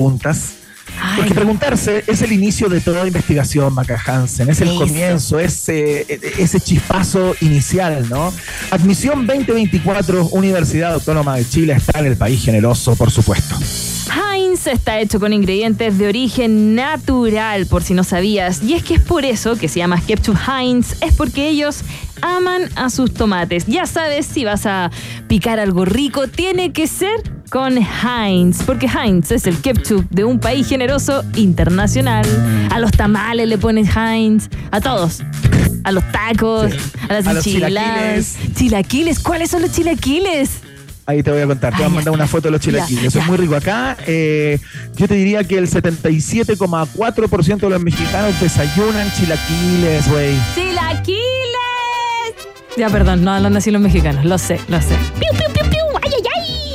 preguntas. Porque preguntarse es el inicio de toda investigación, Maca Hansen, es el comienzo, ese, ese chispazo inicial, ¿no? Admisión 2024, Universidad Autónoma de Chile está en el país generoso, por supuesto. Heinz está hecho con ingredientes de origen natural, por si no sabías. Y es que es por eso que se llama Ketchup Heinz, es porque ellos aman a sus tomates. Ya sabes, si vas a picar algo rico, tiene que ser con Heinz, porque Heinz es el ketchup de un país generoso internacional. A los tamales le ponen Heinz, a todos. A los tacos, a las enchiladas. Chilaquiles, ¿cuáles son los chilaquiles? Ahí te voy a contar. Te voy a mandar una foto de los chilaquiles. es muy rico. Acá eh, yo te diría que el 77,4% de los mexicanos desayunan chilaquiles, güey. ¡Chilaquiles! Ya, perdón, no hablan así los mexicanos. Lo sé, lo sé. ¡Piu, piu, piu, piu!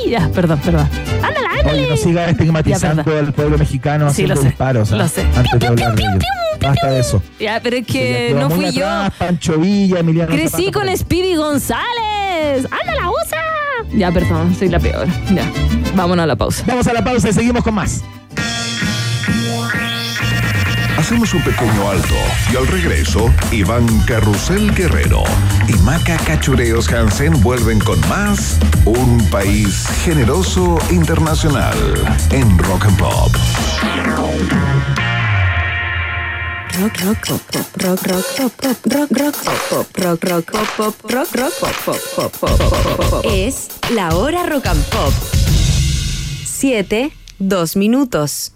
Ya, perdón, perdón. ¡Ándale, ándale! Oye, no sigas estigmatizando al pueblo mexicano sí, haciendo lo sé, disparos. Lo sé. Antes de hablar de. Basta de eso. Ya, pero es que no fui yo. Pancho Villa, Emiliano Crecí con Speedy González. ¡Ándala, usa! Ya, perdón, soy la peor. Ya, vámonos a la pausa. Vamos a la pausa y seguimos con más. Hacemos un pequeño alto y al regreso, Iván Carrusel Guerrero y Maca Cachureos Hansen vuelven con más Un País Generoso Internacional en Rock and Pop. Rock, rock, pop, rock, rock, pop, pop, rock, rock, pop, rock, rock, pop, pop, rock, rock, pop, pop, pop, pop, pop. Es la hora rock and pop. Siete, dos minutos.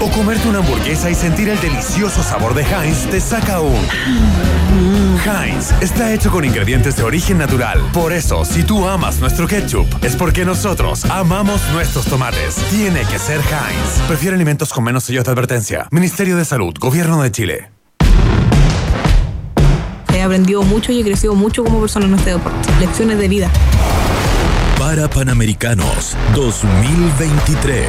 O comerte una hamburguesa y sentir el delicioso sabor de Heinz te saca un. Heinz está hecho con ingredientes de origen natural. Por eso, si tú amas nuestro ketchup, es porque nosotros amamos nuestros tomates. Tiene que ser Heinz. Prefiere alimentos con menos sellos de advertencia. Ministerio de Salud, Gobierno de Chile. He aprendido mucho y he crecido mucho como persona en este deporte. Lecciones de vida. Para Panamericanos 2023.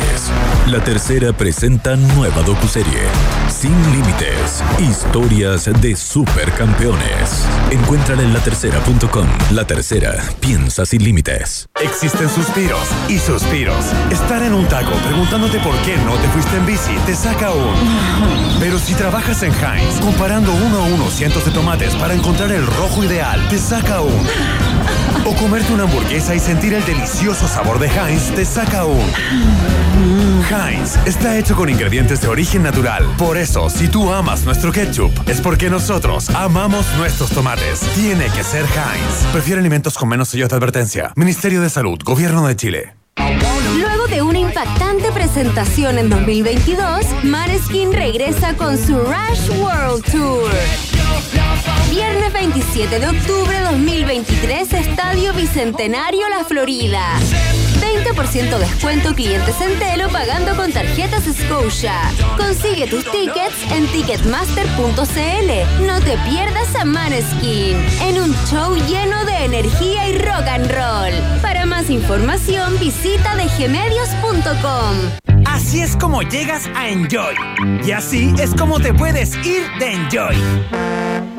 La tercera presenta nueva docuserie. Sin límites. Historias de supercampeones. Encuéntrala en latercera.com. La tercera. Piensa sin límites. Existen suspiros y suspiros. Estar en un taco preguntándote por qué no te fuiste en bici te saca un. Pero si trabajas en Heinz, comparando uno a uno cientos de tomates para encontrar el rojo ideal, te saca un. O comerte una hamburguesa y sentir el delicioso sabor de Heinz te saca un. Heinz está hecho con ingredientes de origen natural. Por eso, si tú amas nuestro ketchup, es porque nosotros amamos nuestros tomates. Tiene que ser Heinz. Prefiere alimentos con menos sellos de advertencia. Ministerio de Salud, Gobierno de Chile. Luego de una impactante presentación en 2022, Maneskin regresa con su Rush World Tour. Viernes 27 de octubre 2023, Estadio Bicentenario La Florida. 20% descuento clientes Centelo pagando con tarjetas Scotia. Consigue tus tickets en ticketmaster.cl. No te pierdas a Maneskin en un show lleno de energía y rock and roll. Para más información visita dgmedios.com. Así es como llegas a Enjoy. Y así es como te puedes ir de Enjoy.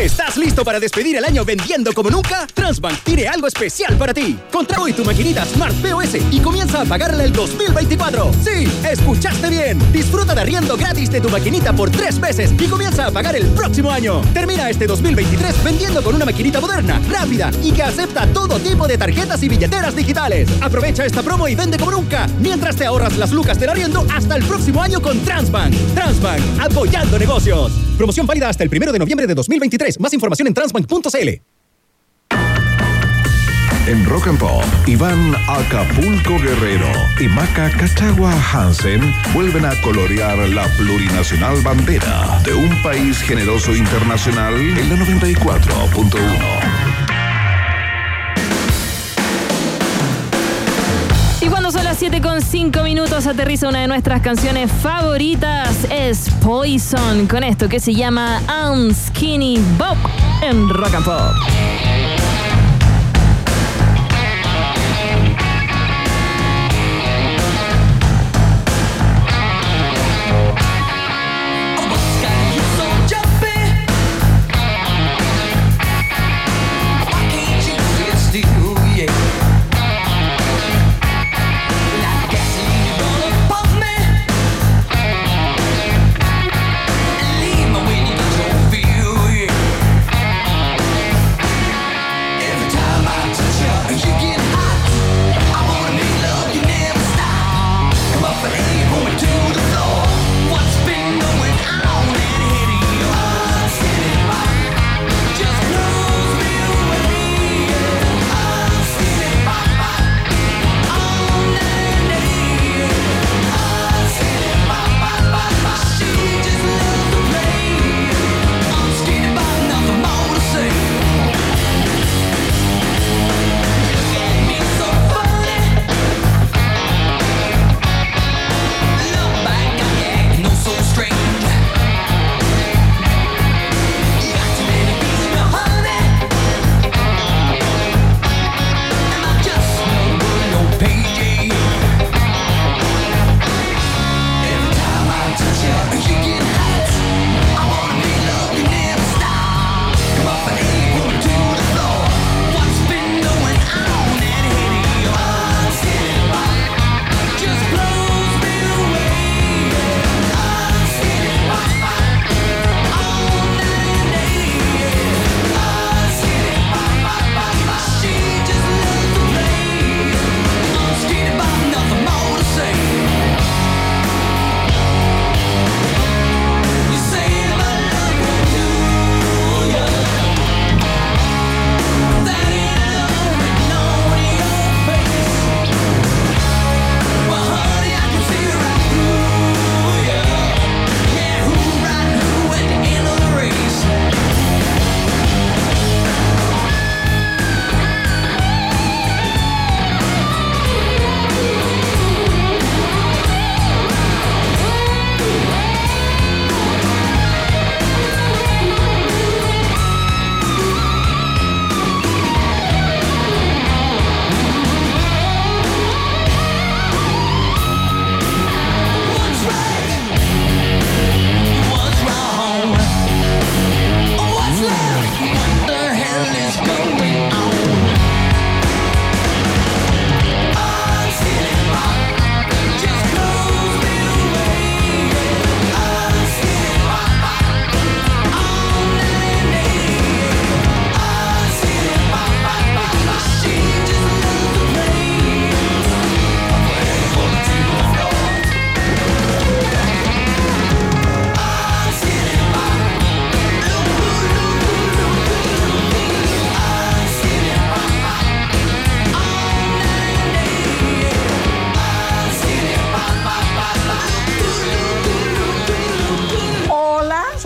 ¿Estás listo para despedir el año vendiendo como nunca? Transbank tiene algo especial para ti. Contra hoy tu maquinita Smart POS y comienza a pagarla el 2024. Sí, escuchaste bien. Disfruta de arriendo gratis de tu maquinita por tres meses y comienza a pagar el próximo año. Termina este 2023 vendiendo con una maquinita moderna, rápida y que acepta todo tipo de tarjetas y billeteras digitales. Aprovecha esta promo y vende como nunca mientras te ahorras las lucas del arriendo hasta el próximo año con Transbank. Transbank, apoyando negocios. Promoción válida hasta el primero de noviembre de 2023. Más información en transbank.cl. En Rock and Pop, Iván Acapulco Guerrero y Maca Cachagua Hansen vuelven a colorear la plurinacional bandera de un país generoso internacional en la 94.1. son las 7 con 5 minutos. Aterriza una de nuestras canciones favoritas. Es Poison. Con esto que se llama Un Skinny en Rock and Pop.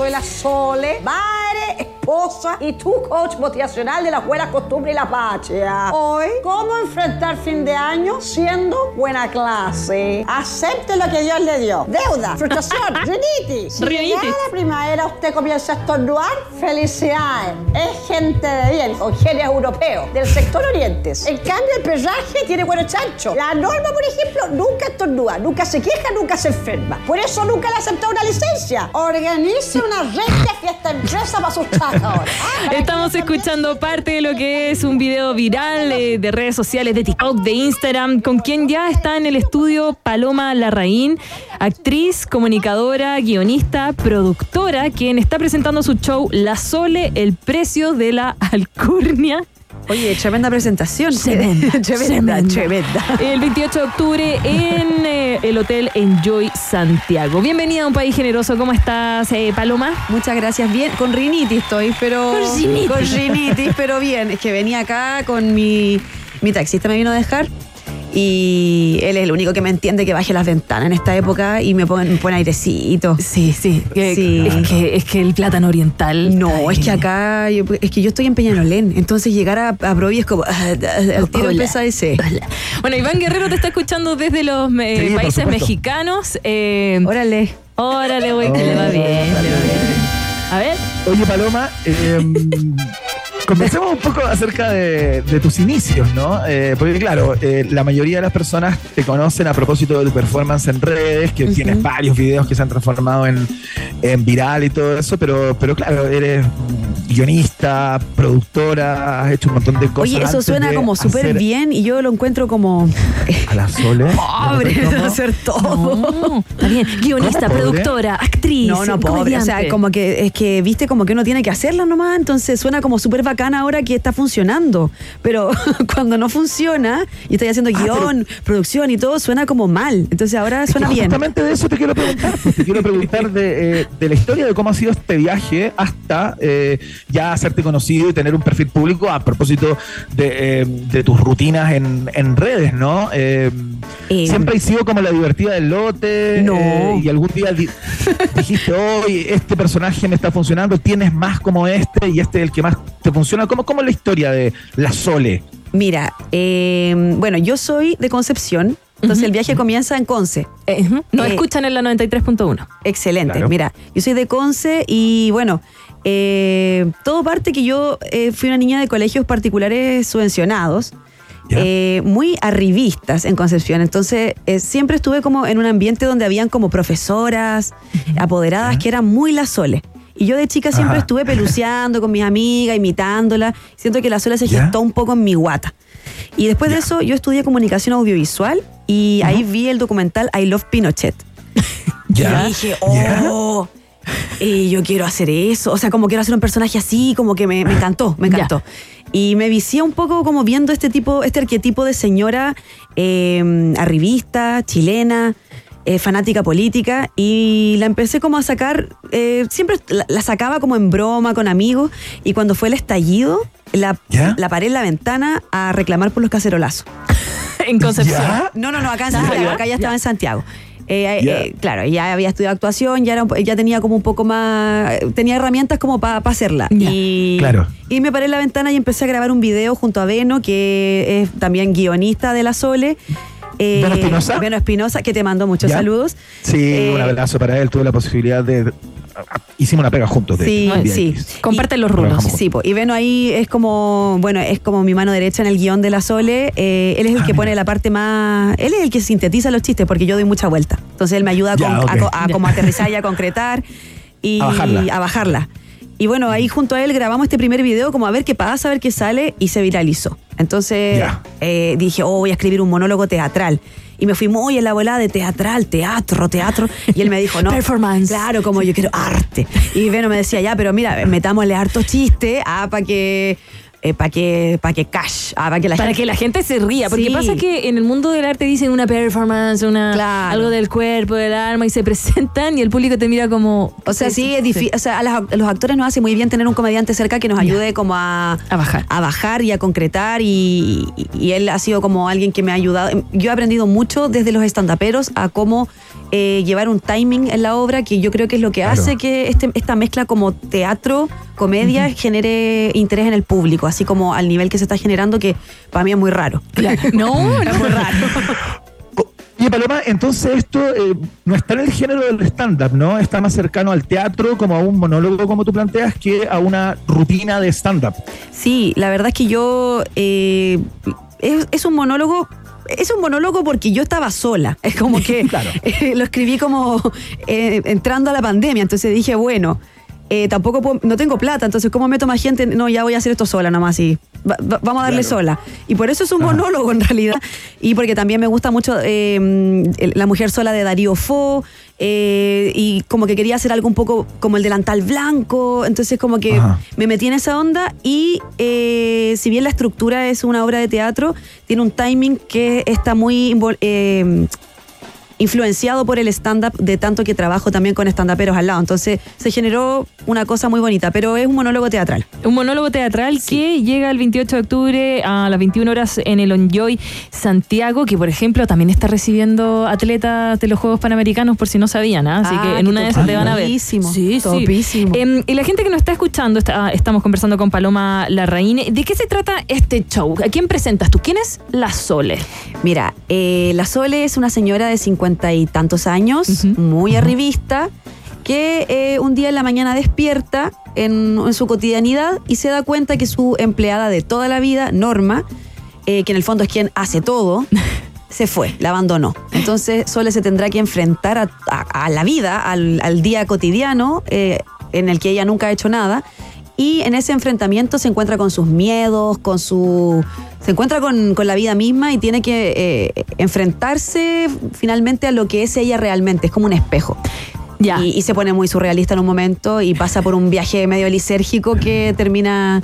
Venezuela Sole. Bye y tu coach motivacional de la buena costumbre y la patria. Hoy, ¿cómo enfrentar fin de año siendo buena clase? Acepte lo que Dios le dio. Deuda, frustración, rinitis. Si la primavera usted comienza a estornudar, felicidades. Es gente de bien, con genes europeos, del sector orientes. En cambio, el perraje tiene buenos chancho. La norma, por ejemplo, nunca estornuda, nunca se queja, nunca se enferma. Por eso nunca le aceptó una licencia. Organice una recta fiesta empresa para sus Estamos escuchando parte de lo que es un video viral eh, de redes sociales, de TikTok, de Instagram, con quien ya está en el estudio Paloma Larraín, actriz, comunicadora, guionista, productora, quien está presentando su show La Sole, el precio de la alcurnia. Oye, tremenda presentación. Tremenda, tremenda, El 28 de octubre en eh, el Hotel Enjoy Santiago. Bienvenida a un país generoso. ¿Cómo estás, eh, Paloma? Muchas gracias. Bien, con rinitis estoy, pero. Con rinitis. Con rinitis, pero bien. Es que venía acá con mi. Mi taxista me vino a dejar Y él es el único que me entiende que baje las ventanas en esta época y me pone, me pone airecito. Sí, sí. que- Sí. Es, que, es que el plátano oriental. No, es que acá, yo- es que yo estoy en Peñalolén, entonces llegar a, a Provi es como, ah, el tiro Hola. empieza ese. Bueno, Iván Guerrero te está escuchando desde los eh, Sí, países mexicanos. Eh, Órale. órale, güey, que le va bien, le va bien. A ver. Oye, Paloma, eh, conversemos un poco acerca de, de tus inicios, ¿no? Eh, porque, claro, eh, la mayoría de las personas te conocen a propósito de tu performance en redes, que tienes varios videos que se han transformado en, en viral y todo eso, pero, pero claro, eres guionista, productora, has hecho un montón de cosas. Oye, eso suena como súper bien y yo lo encuentro como A la Sole. pobre de hacer todo. No, está bien. Guionista, productora, actriz. No, no, pobre. O sea, como que es que, viste, como que uno tiene que hacerlo nomás, entonces suena como súper bacán ahora que está funcionando. Pero cuando no funciona y estoy haciendo guion, producción y todo, suena como mal. Entonces ahora Es que suena bien. Justamente de eso te quiero preguntar. pues, te quiero preguntar de, eh, de la historia de cómo ha sido este viaje hasta eh, ya hacerte conocido y tener un perfil público a propósito de, eh, de tus rutinas en, en redes, ¿no? Eh, Eh, Siempre has sido como la divertida del lote. No. eh, y algún día di- dijiste, hoy este personaje me está funcionando, tienes más como este y este es el que más te funciona. ¿Cómo, cómo es la historia de la Sole? Mira, eh, bueno, yo soy de Concepción, entonces el viaje comienza en Conce. Eh, ujú. Nos Eh, escuchan en la 93.1. Excelente. Claro. Mira, yo soy de Conce y bueno, eh, todo parte que yo eh, fui una niña de colegios particulares subvencionados. Eh, muy arribistas en Concepción. Entonces, eh, siempre estuve como en un ambiente donde habían como profesoras, apoderadas, que eran muy la Sole. Y yo de chica siempre Ajá. estuve peluceando con mis amigas, imitándola. Siento que la Sole se gestó un poco en mi guata. Y después de eso, yo estudié comunicación audiovisual y ahí vi el documental I Love Pinochet. Ya. Y dije, oh, y yo quiero hacer eso. O sea, como quiero hacer un personaje así, como que me, me encantó, me Ya. encantó. Y me vicié un poco como viendo este tipo, este arquetipo de señora eh, arribista, chilena, eh, fanática política, y la empecé como a sacar, eh, siempre la, la sacaba como en broma con amigos, y cuando fue el estallido, la, ¿Ya? la paré en la ventana a reclamar por los cacerolazos. En Concepción. ¿Ya? No, no, no, acá en Ah, Santiago, ya, acá ya ya. estaba en Santiago. Eh, eh, eh, claro, ya había estudiado actuación, ya, era, ya tenía como un poco más, tenía herramientas como para hacerla. Y, Claro. y me paré en la ventana y empecé a grabar un video junto a Beno, que es también guionista de La Sole. Eh, ¿Beno Espinosa? Espinosa, que te mandó muchos saludos. Sí, Eh, un abrazo para él. Tuve la posibilidad de. Hicimos una pega juntos. De Sí, hecho, sí. Comparten los rulos. Sí, po. y Beno ahí es como, bueno, es como mi mano derecha en el guion de la Sole. Eh, él es el Ah, que mira. pone la parte más. Él es el que sintetiza los chistes porque yo doy mucha vuelta. Entonces él me ayuda a, Ya, con- a ok. co- a como aterrizar y a concretar y A bajarla. a bajarla. Y bueno, ahí junto a él grabamos este primer video como a ver qué pasa, a ver qué sale y se viralizó. Entonces eh, dije, oh, voy a escribir un monólogo teatral. Y me fui muy en la volada de teatral, teatro, teatro. Y él me dijo, no. Performance. Claro, como yo quiero arte. Y Beno me decía, ya, pero mira, metámosle harto chiste, ah, para que. Para que, para que cash, ah, para que la Para gente. que la gente se ría, porque Sí. pasa que en el mundo del arte dicen una performance, una Claro. algo del cuerpo, del alma y se presentan y el público te mira como O sea, sí, es difícil. O sea, a, las- a los actores nos hace muy bien tener un comediante cerca que nos ayude como a, A bajar. a bajar y a concretar. Y, y- y él ha sido como alguien que me ha ayudado. Yo he aprendido mucho desde los estandaperos a cómo eh, llevar un timing en la obra, que yo creo que es lo que Claro. hace que este- esta mezcla como teatro, comedia, genere interés en el público, así como al nivel que se está generando, que para mí es muy raro. No, es muy raro. Oye, Paloma, entonces esto eh, no está en el género del stand-up, ¿no? Está más cercano al teatro, como a un monólogo, como tú planteas, que a una rutina de stand-up. Sí, la verdad es que yo eh, es, es un monólogo. Es un monólogo porque yo estaba sola. Es como que Claro. eh, lo escribí como eh, entrando a la pandemia. Entonces dije, bueno, eh, tampoco puedo- no tengo plata. Entonces, ¿cómo meto más gente? No, ya voy a hacer esto sola nomás y va- va- vamos a darle Claro. sola. Y por eso es un Ajá. monólogo en realidad. Y porque también me gusta mucho eh, el- La mujer sola de Darío Fo. eh, y como que quería hacer algo un poco como el delantal blanco. Entonces, como que Ajá. me metí en esa onda y eh, si bien la estructura es una obra de teatro, tiene un timing que está muy eh, influenciado por el stand-up de tanto que trabajo también con stand-uperos al lado. Entonces se generó una cosa muy bonita, pero es un monólogo teatral. Un monólogo teatral que llega el 28 de octubre a las 21 horas en el Onjoy Santiago, que por ejemplo también está recibiendo atletas de los Juegos Panamericanos, por si no sabían, ¿ah? así Ah, que en una de esas te van a ver. topísimo, Sí, sí. topísimo. Em, y la gente que nos está escuchando, está- ah, estamos conversando con Paloma Larraín. ¿De qué se trata este show? ¿A quién presentas tú? ¿Quién es la Sole? Mira, eh, la Sole es una señora de cincuenta y tantos años, muy arribista, que eh, un día en la mañana despierta en, en su cotidianidad y se da cuenta que su empleada de toda la vida, Norma, eh, que en el fondo es quien hace todo, se fue, la abandonó. Entonces Sole se tendrá que enfrentar a, a- a la vida, al, al día cotidiano eh, en el que ella nunca ha hecho nada. Y en ese enfrentamiento se encuentra con sus miedos, con su. se encuentra con, con la vida misma y tiene que eh, enfrentarse finalmente a lo que es ella realmente. Es como un espejo. Ya. Y, y se pone muy surrealista en un momento y pasa por un viaje medio lisérgico que termina.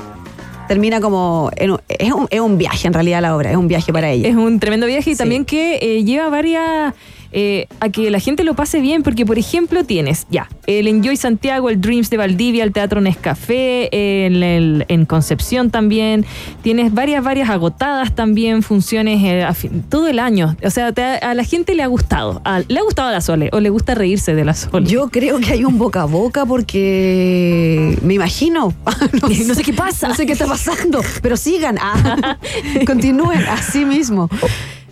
Termina como. en un- es, un, es un viaje en realidad la obra, es un viaje para ella. Es un tremendo viaje y Sí. también que eh, lleva varias. Eh, a que la gente lo pase bien, porque por ejemplo tienes ya el Enjoy Santiago, el Dreams de Valdivia, el Teatro Nescafé, en, el- en Concepción también, tienes varias, varias agotadas también, funciones eh, a fin- todo el año. O sea, te a la gente le ha gustado, a- le ha gustado la Sole o le gusta reírse de la Sole. Yo creo que hay un boca a boca porque me imagino. no, No sé qué pasa. No sé qué está pasando, pero sigan. Ah, continúen así mismo.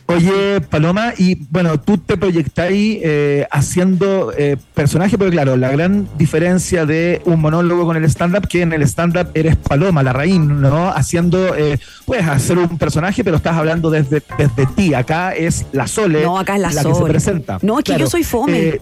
Oye, Paloma, y bueno, tú te proyectáis eh, haciendo eh, personaje, pero claro, la gran diferencia de un monólogo con el stand-up, que en el stand-up eres Paloma, la raíz, ¿no? Haciendo, eh, puedes hacer un personaje, pero estás hablando desde, desde ti. Acá es la Sole No, acá es la que se presenta. No, es que yo soy fome.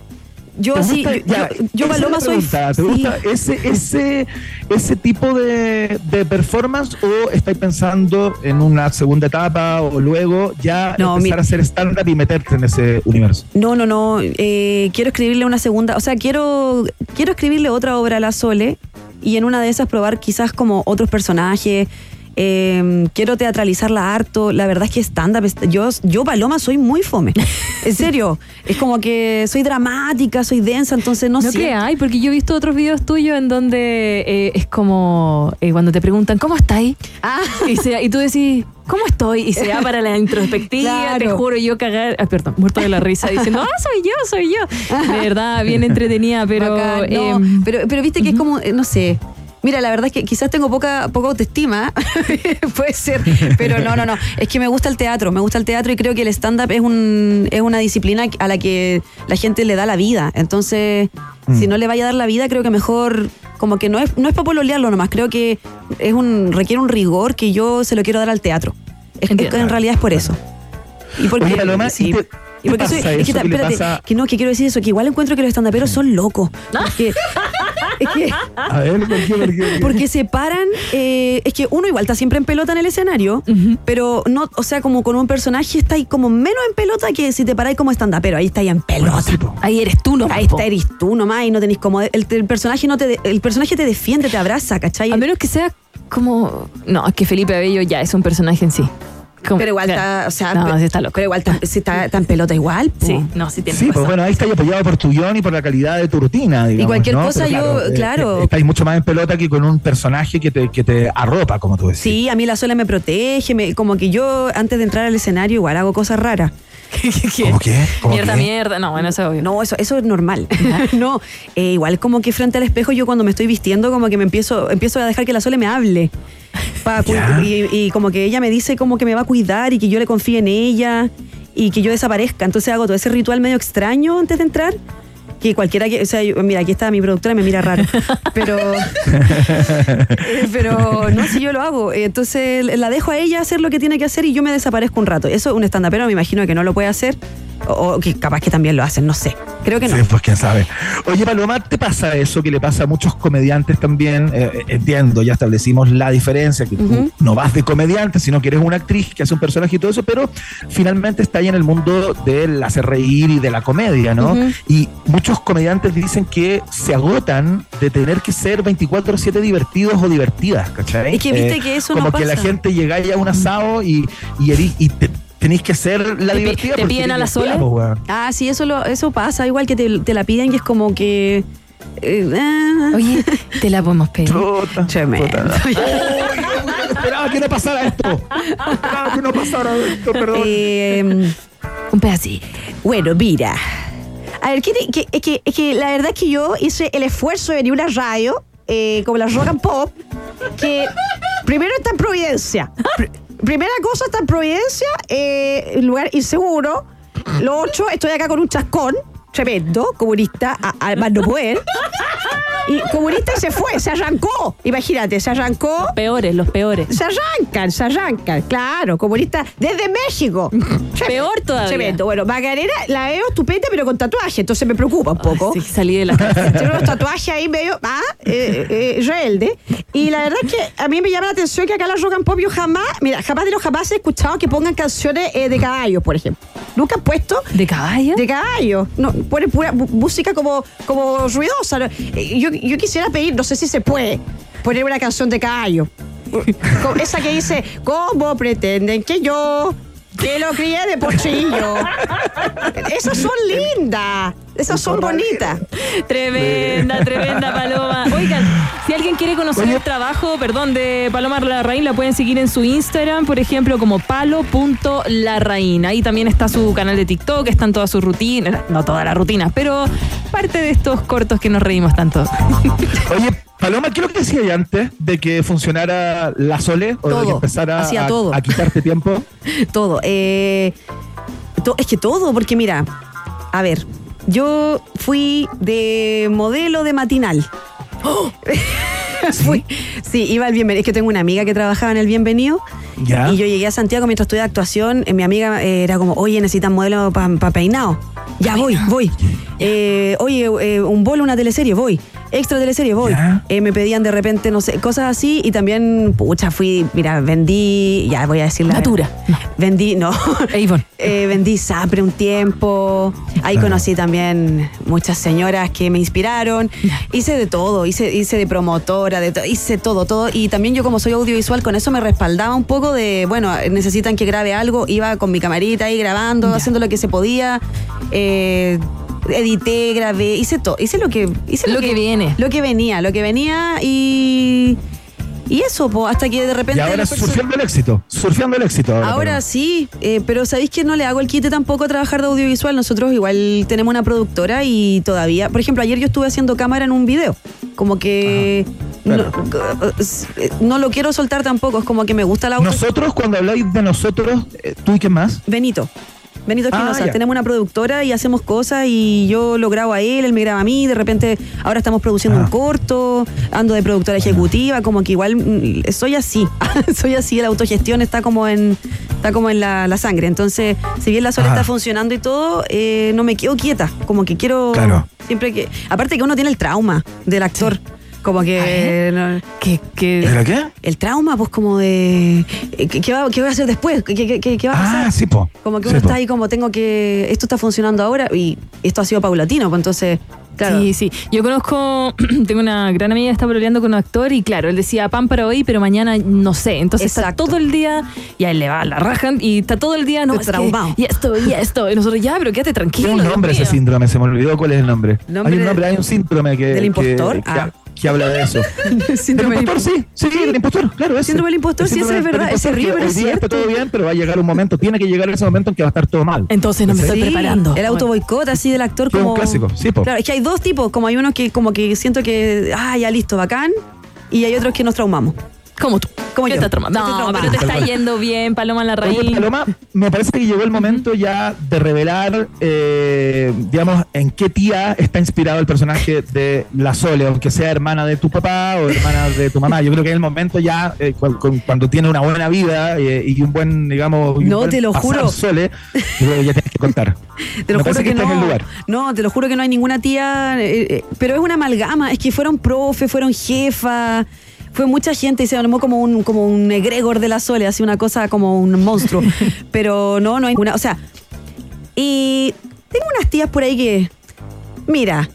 Yo ¿Te así, gusta? yo, Ya, yo- yo, esa es Paloma soy. pregunta. ¿Te sí. gusta ese, ese, ese tipo de, de performance o estáis pensando en una segunda etapa o luego ya No, empezar mi- a hacer stand-up y meterte en ese universo? No, no, no. eh, quiero escribirle una segunda. O sea, quiero, quiero escribirle otra obra a la Sole y en una de esas probar quizás como otros personajes. Eh, quiero teatralizarla harto. La verdad es que stand-up. Yo, yo, Paloma, soy muy fome. En serio. es como que soy dramática, soy densa, entonces no, No sé. que hay, porque yo he visto otros videos tuyos en donde eh, es como eh, cuando te preguntan, ¿cómo estáis? Ah. Y, se- y tú decís, ¿cómo estoy? Y se va para la introspectiva, te juro, yo cagar, ah, perdón, muerto de la risa, diciendo, ah, soy yo, soy yo. De verdad, bien entretenida, pero... Bacán, no, em, pero, pero viste que es como, eh, no sé. Mira, la verdad es que quizás tengo poca, poca autoestima, puede ser, pero no, no, no. Es que me gusta el teatro, me gusta el teatro y creo que el stand-up es, un, es una disciplina a la que la gente le da la vida. Entonces, si no le vaya a dar la vida, creo que mejor, como que no es, no es para pololearlo nomás, creo que es un, requiere un rigor que yo se lo quiero dar al teatro. Es, es en realidad es por eso. Y porque, Oye, Paloma, sí. ¿y te- Y porque qué soy, pasa es que, ta- espérate, pasa- que no, que quiero decir eso, que igual encuentro que los estandaperos son locos. Porque, es que, A ver, ¿por qué? ¿Por qué? porque se paran, eh, es que uno igual está siempre en pelota en el escenario, pero no, o sea, como con un personaje está ahí como menos en pelota que si te paráis como estandapero, ahí está ahí en pelota. Bueno, sí, po. ahí eres tú, ¿no? Ahí está, eres tú nomás y no tenés como. El, el personaje no te de- el personaje te defiende, te abraza, ¿cachai? A menos que sea como... No, es que Felipe Abello ya es un personaje en sí. Como- pero igual está, o sea, No, pe- sí está loco. pero igual está, sí está, está en pelota igual. po. Sí, no, sí tiene Sí, pues bueno, ahí estáis apoyado por tu guion y por la calidad de tu rutina, digamos. cualquier ¿no? cosa Pero yo- claro. eh, estáis mucho más en pelota que con un personaje que te, que te arropa, como tú decís. Sí, a mí la sola me protege, me- como que yo antes de entrar al escenario igual hago cosas raras. ¿Cómo qué? ¿Cómo Mierda, qué? mierda. No, bueno, eso es obvio. No, eso, eso es normal. no, eh, igual como que frente al espejo yo cuando me estoy vistiendo como que me empiezo, empiezo a dejar que la Sole me hable. Pa- y, y como que ella me dice como que me va a cuidar y que yo le confíe en ella y que yo desaparezca. Entonces hago todo ese ritual medio extraño antes de entrar. Que cualquiera que, o sea, yo- mira, aquí está mi productora y me mira raro. Pero, eh, pero no, si yo lo hago. Eh, Entonces la dejo a ella hacer lo que tiene que hacer y yo me desaparezco un rato. Eso un estandapero me imagino que no lo puede hacer. O, o que capaz que también lo hacen, no sé. Creo que no. Sí, pues quién sabe. Oye, Paloma, ¿te pasa eso que le pasa a muchos comediantes también? Eh, eh, entiendo, ya establecimos la diferencia, que tú no vas de comediante, sino que eres una actriz que hace un personaje y todo eso, pero finalmente está ahí en el mundo del hacer reír y de la comedia, ¿no? Y muchos comediantes dicen que se agotan de tener que ser 24-7 divertidos o divertidas, ¿cachai? Es que viste que eso como no que la gente llega ahí a un asado y, y te, tenéis que ser la ¿Te divertida. te piden a la weón. Ah, sí, eso, lo, eso pasa. Igual que te, te la piden y es como que. eh, ah. Oye, te la podemos pedir. Puta, Tremendo. yo esperaba que no pasara esto. Esperaba que no pasara esto, perdón. Eh, Un pedacito. bueno, mira. A ver, ¿qué te- qué- es, que, es que la verdad es que yo hice el esfuerzo de venir a una radio, eh, como la Rock and Pop, que primero está en Providencia. Pr- primera cosa está en Providencia, eh, lugar inseguro. Lo otro, estoy acá con un chascón tremendo, comunista, a, a más no poder. Y comunista se fue, se arrancó. Imagínate, se arrancó. Peores, los peores. Se arrancan, se arrancan, claro, comunista desde México. Peor todavía. Tremendo. Bueno, Macarena la veo estupenda, pero con tatuaje, entonces me preocupa un poco. Sí, salí de la casa. Tiene unos tatuajes ahí medio, ah, eh, eh, rebelde. Y la verdad es que a mí me llama la atención que acá la Rock and Pop yo jamás, mira, jamás de los jamás he escuchado que pongan canciones eh, de caballos, por ejemplo. Nunca han puesto ¿De caballo? de caballo. No, ponen pura música como, como ruidosa. Yo, yo quisiera pedir, no sé si se puede, poner una canción de caballo. Esa que dice, ¿cómo pretenden que yo que lo crié de pochillo? Esas son lindas. Esas son bonitas. Tremenda, tremenda Paloma. Oigan, si alguien quiere conocer Oye. el trabajo, perdón, de Paloma Larraín, la pueden seguir en su Instagram, por ejemplo, como palo.larraín. Ahí también está su canal de TikTok, están todas sus rutinas, no todas las rutinas, pero parte de estos cortos que nos reímos tanto. Oye, Paloma, ¿qué es lo que decía ya antes de que funcionara la Sole o de que empezara a, todo. a quitarte tiempo? Todo. eh, to- es que todo, porque mira, a ver, yo fui de modelo de matinal. Fui- sí, iba al bienvenido. Es que tengo una amiga que trabajaba en el bienvenido. Ya. Y yo llegué a Santiago mientras estudiaba actuación. eh, mi amiga eh, era como, oye, necesitan modelo para peinado. Ya voy, voy. Eh, oye, un bolo, una teleserie, voy. Extra teleserie, voy. Ya. Eh, me pedían de repente, no sé, cosas así. Y también, pucha, fui, mira, vendí, ya voy a decir la Natura. Vendí, no. Avon. Eh, vendí Sapre un tiempo. Ahí conocí también muchas señoras que me inspiraron. Hice de todo, hice, hice de promotora, de to- hice todo, todo. Y también yo como soy audiovisual, con eso me respaldaba un poco de, bueno, necesitan que grabe algo. Iba con mi camarita ahí grabando, Ya. haciendo lo que se podía. Eh, edité, grabé, hice todo. Hice lo que... Hice Lo que viene. Lo que venía, lo que venía y... Y eso, po, hasta que de repente... Y ahora surfeando el éxito. Surfeando el éxito. Ahora, sí, eh, pero sabéis que no le hago el quite tampoco a trabajar de audiovisual. Nosotros igual tenemos una productora y todavía, por ejemplo, ayer yo estuve haciendo cámara en un video. Como que claro. no, eh, no lo quiero soltar tampoco, es como que me gusta la auto. Nosotros, cuando habláis de nosotros, eh, ¿tú y quién más? Benito. Benito Ah, Espinosa, ya. tenemos una productora y hacemos cosas y yo lo grabo a él, él me graba a mí, de repente ahora estamos produciendo Ah. un corto, ando de productora ejecutiva, como que igual mm, soy así, soy así, la autogestión está como en está como en la, la sangre, entonces si bien la sola Ajá. está funcionando y todo, eh, no me quedo quieta, como que quiero Claro. siempre que, aparte que uno tiene el trauma del actor, como que... no- ¿Qué, qué? ¿Pero qué? el trauma, pues como de... eh, ¿Qué, qué va, qué voy a hacer después? ¿Qué, qué- qué- qué va a pasar? Ah, sí, po. Como que Sí, uno po. está ahí como tengo que. Esto está funcionando ahora y esto ha sido paulatino, pues entonces. Claro. Sí, sí. Yo conozco, tengo una gran amiga que está peleando con un actor y claro, él decía pan para hoy, pero mañana no sé. Entonces está todo el día y a él le va la rajan y está todo el día, no, es que- Traumado. y esto, y esto. Y nosotros, ya, pero quédate tranquilo. Tiene un nombre ese síndrome, se me olvidó cuál es el nombre. ¿Nombre hay un de- nombre, hay un síndrome que. del que- impostor? Que, Ah. Que habla de eso. Síndrome ¿Del del impostor? Sí, sí, del impostor, claro. Ese. Síndrome del impostor, sí, síndrome es verdad, ese que pero es día está cierto. todo bien, pero va a llegar un momento, tiene que llegar ese momento en que va a estar todo mal. Entonces no me estoy Sí, preparando. El auto boicot así del actor un como. clásico, sí, po. Claro, es que hay dos tipos, como hay unos que como que siento que, ah, ya listo, bacán, y hay otros que nos traumamos. Como tú. Como ¿Qué yo. Estoy No, pero te está yendo bien, Paloma la Oye, raíz. Paloma, me parece que llegó el momento ya de revelar, eh, digamos, en qué tía está inspirado el personaje de La Sole, aunque sea hermana de tu papá o hermana de tu mamá. Yo creo que es el momento ya, eh, cu- cu- cuando tiene una buena vida eh, y un buen, digamos, un No, buen te lo juro. Sole, yo creo que ya tienes que contar. Te lo Me juro parece que, este no. el lugar. No, te lo juro que no hay ninguna tía, eh, eh, pero es una amalgama, es que fueron profe, fueron jefa, fue mucha gente y se armó como un, como un egregor de la Sole, así una cosa como un monstruo. pero no, no hay ninguna, o sea, y tengo unas tías por ahí que, mira,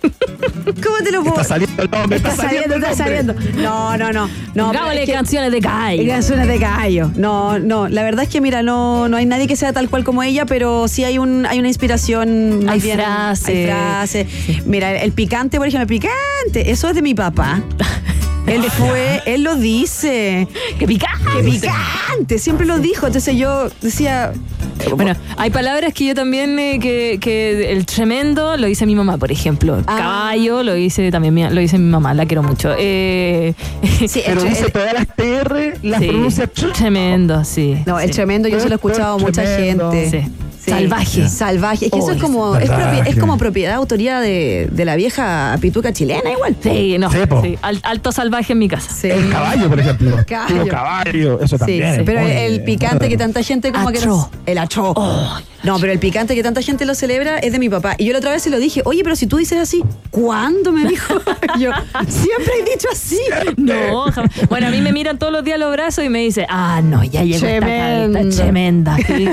¿Cómo te lo puedo Está saliendo el nombre, Está, saliendo, está saliendo. No, no, no. no canciones de gallo. Canciones de gallo. No, no. La verdad es que, mira, no, no hay nadie que sea tal cual como ella, pero sí hay un, hay una inspiración. Hay bien- frases. Hay frases. Mira, el picante, por ejemplo, el picante, eso es de mi papá. Él fue, él lo dice. ¡Qué picante! ¡Qué picante! Siempre lo dijo. Entonces yo decía. Bueno, hay palabras que yo también, eh, que, que el tremendo lo dice mi mamá, por ejemplo. Ah. Caballo lo dice también mi, lo dice mi mamá, la quiero mucho. Eh, Sí, Pero el- dice el- todas las TR, las sí, pronuncia tr- tremendo, sí. No, el sí. tremendo yo se lo he escuchado a mucha gente. Sí. Salvaje. Salvaje. Es que eso Oh, es como, es, es como propiedad, autoría de, de la vieja pituca chilena igual. Sí, no. Sí, po. sí, al- alto salvaje en mi casa. Sí. El caballo, por ejemplo. Caballo. Puro caballo, eso también. pero el picante que tanta gente como que... Achó. El achó. no, pero el picante que tanta gente lo celebra es de mi papá. Y yo la otra vez se lo dije, oye, pero si tú dices así, ¿cuándo? Me dijo. yo, siempre he dicho así. No, jamás. Bueno, a mí me miran todos los días los brazos y me dice, ah, no, ya llegó esta Tremendo. carita tremenda. Qué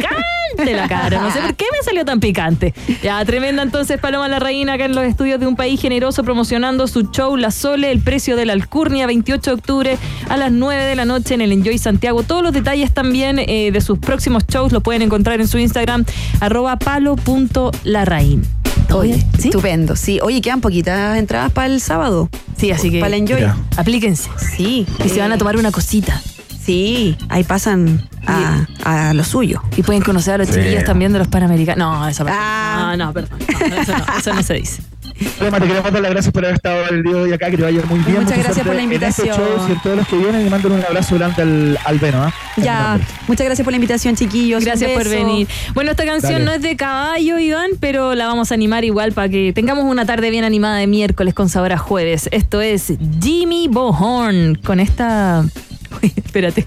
Picante la cara. No sé por qué me salió tan picante. Ya, tremenda entonces Paloma la Reina acá en los estudios de un país generoso promocionando su show La Sole, el precio de la alcurnia, 28 de octubre a las 9 de la noche en el Enjoy Santiago. Todos los detalles también eh, de sus próximos shows lo pueden encontrar en su Instagram, arroba palo.larraín. Oye, ¿sí? estupendo. Sí, oye, quedan poquitas entradas para el sábado. Sí, así que Para el enjoy. Mira. aplíquense. Sí. Y se van a tomar una cosita. Sí, ahí pasan a, a lo suyo. Y pueden conocer a los Sí. chiquillos también de los Panamericanos. No, eso Ah. no, no, perdón. No, eso, no, eso no se dice. Te queremos dar las gracias por haber estado el día de hoy acá, que te vaya muy bien. Muchas mucha gracias por la En estos invitación. shows y en todos los que vienen, y mando un abrazo grande al, al Beno. ¿ah? Ya, muchas gracias por la invitación, chiquillos. Un Gracias por beso. venir. Bueno, esta canción Dale. no es de caballo, Iván, pero la vamos a animar igual para que tengamos una tarde bien animada de miércoles con sabor a jueves. Esto es Jimmy Bohorn con esta. Espérate.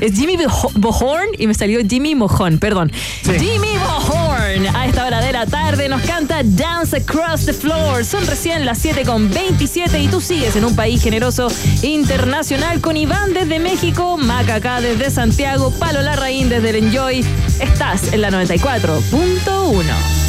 Es Jimmy Boho- Bohorn y me salió Jimmy Mojón, perdón. Jimmy Bohorn a esta hora de la tarde nos canta Dance Across the Floor. Son recién las 7 con 27 y tú sigues en un país generoso internacional con Iván desde México, Macacá desde Santiago, Palo Larraín desde el Enjoy. Estás en la 94.1.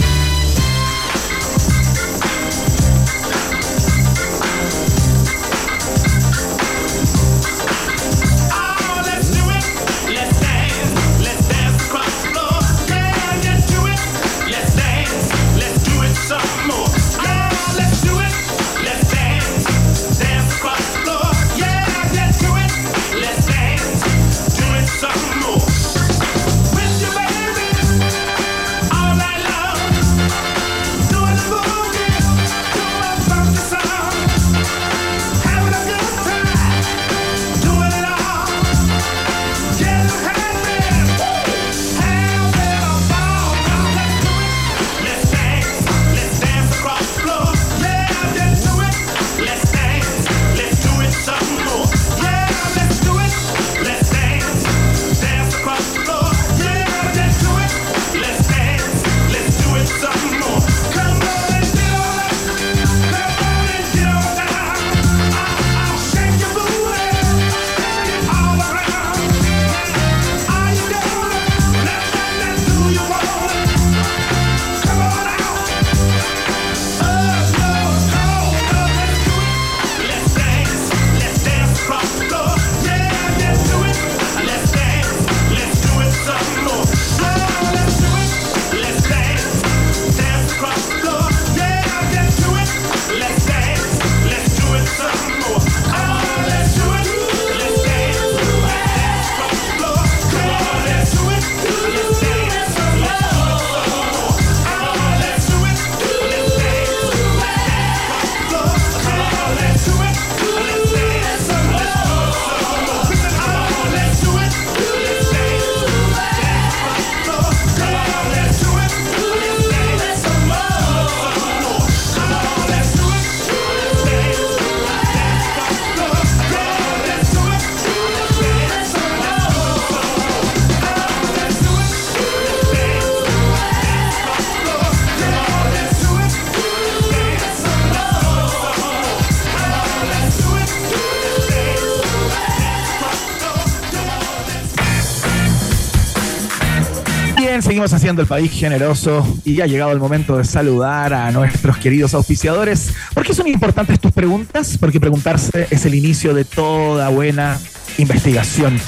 seguimos haciendo el país generoso y ha llegado el momento de saludar a nuestros queridos auspiciadores. ¿Por qué son importantes tus preguntas? Porque preguntarse es el inicio de toda buena investigación.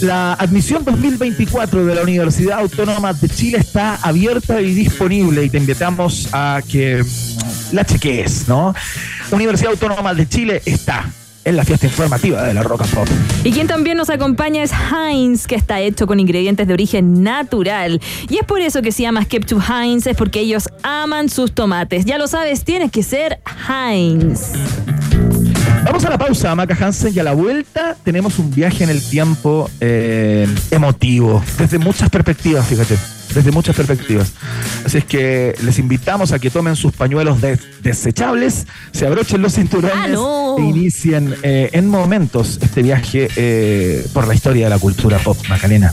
La admisión 2024 de la Universidad Autónoma de Chile está abierta y disponible y te invitamos a que la chequees, ¿no? Universidad Autónoma de Chile está en la fiesta informativa de la Rock and Pop. Y quien también nos acompaña es Heinz, que está hecho con ingredientes de origen natural. Y es por eso que se llama Skip to Heinz, es porque ellos aman sus tomates. Ya lo sabes, tienes que ser Heinz. Vamos a la pausa, Maca Hansen, y a la vuelta tenemos un viaje en el tiempo eh, emotivo, desde muchas perspectivas, fíjate desde muchas perspectivas. Así es que les invitamos a que tomen sus pañuelos desechables, se abrochen los cinturones ah, e inicien eh, en momentos este viaje eh, por la historia de la cultura pop, Macarena.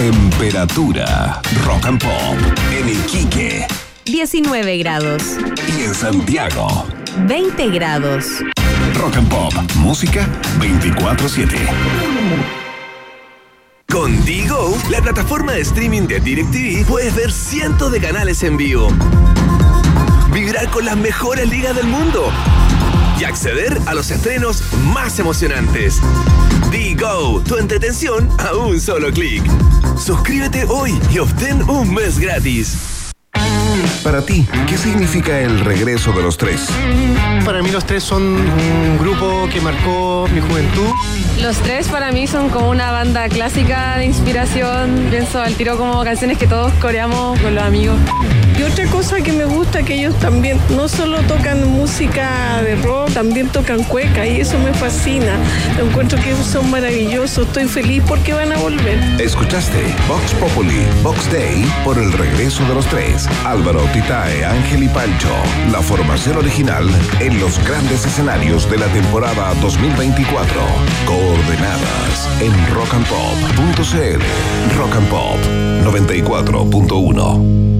Temperatura rock and pop en Iquique. 19 grados. Y en Santiago. 20 grados. Rock and Pop, música 24/7. Con Digo, la plataforma de streaming de DirecTV, puedes ver cientos de canales en vivo. Vibrar con las mejores ligas del mundo y acceder a los estrenos más emocionantes. Digo, tu entretención a un solo clic. Suscríbete hoy y obtén un mes gratis. Para ti, ¿qué significa el regreso de los tres? Para mí los tres son un grupo que marcó mi juventud. Los tres para mí son como una banda clásica de inspiración. Pienso al tiro como canciones que todos coreamos con los amigos. Y otra cosa que me gusta que ellos también no solo tocan música de rock, también tocan cueca y eso me fascina. Encuentro que son maravillosos. Estoy feliz porque van a volver. Escuchaste Vox Populi, Vox Day por el regreso de los tres. Álvaro, Titae, Ángel y Pancho. La formación original en los grandes escenarios de la temporada 2024. Coordenadas en rockandpop.cl. Rock and Pop 94.1.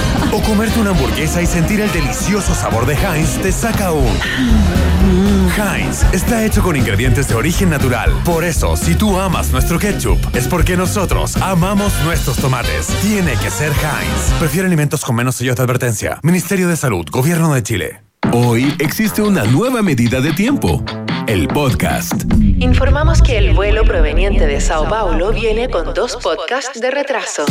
O comerte una hamburguesa y sentir el delicioso sabor de Heinz te saca un. Heinz está hecho con ingredientes de origen natural. Por eso, si tú amas nuestro ketchup, es porque nosotros amamos nuestros tomates. Tiene que ser Heinz. Prefiere alimentos con menos sellos de advertencia. Ministerio de Salud, Gobierno de Chile. Hoy existe una nueva medida de tiempo. El podcast. Informamos que el vuelo proveniente de Sao Paulo viene con dos podcasts de retraso.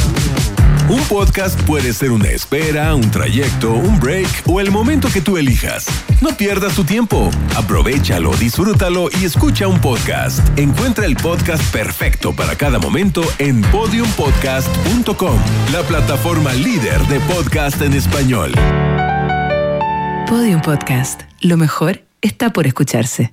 Un podcast puede ser una espera, un trayecto, un break o el momento que tú elijas. No pierdas tu tiempo. Aprovechalo, disfrútalo y escucha un podcast. Encuentra el podcast perfecto para cada momento en podiumpodcast.com, la plataforma líder de podcast en español. Podium Podcast. Lo mejor está por escucharse.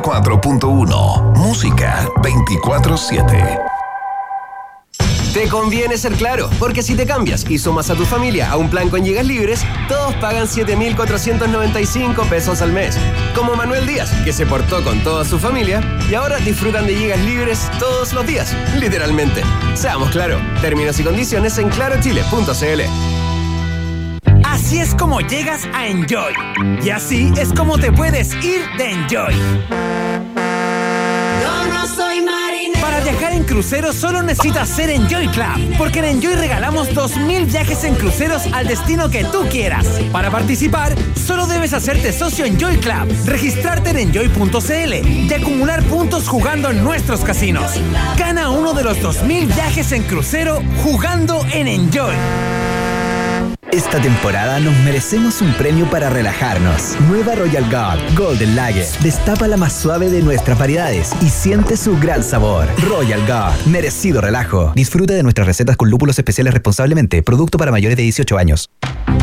94.1 Música 24/7 te conviene ser claro, porque si te cambias y sumas a tu familia a un plan con gigas libres, todos pagan 7.495 pesos al mes. Como Manuel Díaz, que se portó con toda su familia y ahora disfrutan de gigas libres todos los días, literalmente. Seamos claros, términos y condiciones en clarochile.cl. Así es como llegas a Enjoy. Y así es como te puedes ir de Enjoy Para viajar en crucero solo necesitas ser Enjoy Club, porque en Enjoy regalamos 2.000 viajes en cruceros al destino que tú quieras. Para participar, solo debes hacerte socio Enjoy Club, registrarte en enjoy.cl y acumular puntos jugando en nuestros casinos. Gana uno de los 2.000 viajes en crucero jugando en Enjoy. Esta temporada nos merecemos un premio para relajarnos. Nueva Royal Guard Golden Lager. Destapa la más suave de nuestras variedades y siente su gran sabor. Royal Guard. Merecido relajo. Disfruta de nuestras recetas con lúpulos especiales responsablemente. Producto para mayores de 18 años.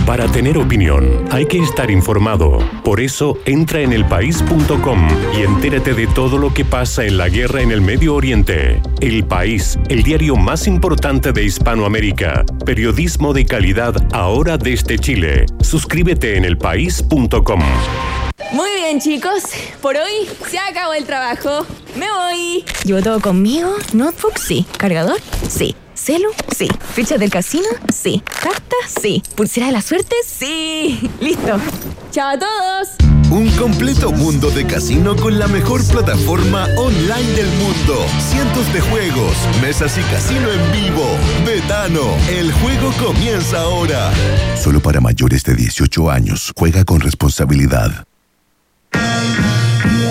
Para tener opinión, hay que estar informado. Por eso, entra en elpaís.com y entérate de todo lo que pasa en la guerra en el Medio Oriente. El País, el diario más importante de Hispanoamérica. Periodismo de calidad ahora desde Chile. Suscríbete en elpaís.com. Muy bien, chicos. Por hoy se acabó el trabajo. Me voy. ¿Llevo todo conmigo? ¿Notebook? Sí. ¿Cargador? Sí. ¿Celu? Sí. ¿Ficha del casino? Sí. ¿Carta? Sí. ¿Pulsera de la suerte? Sí. Listo. Chao a todos. Un completo mundo de casino con la mejor plataforma online del mundo. Cientos de juegos, mesas y casino en vivo. Betano, el juego comienza ahora. Solo para mayores de 18 años. Juega con responsabilidad.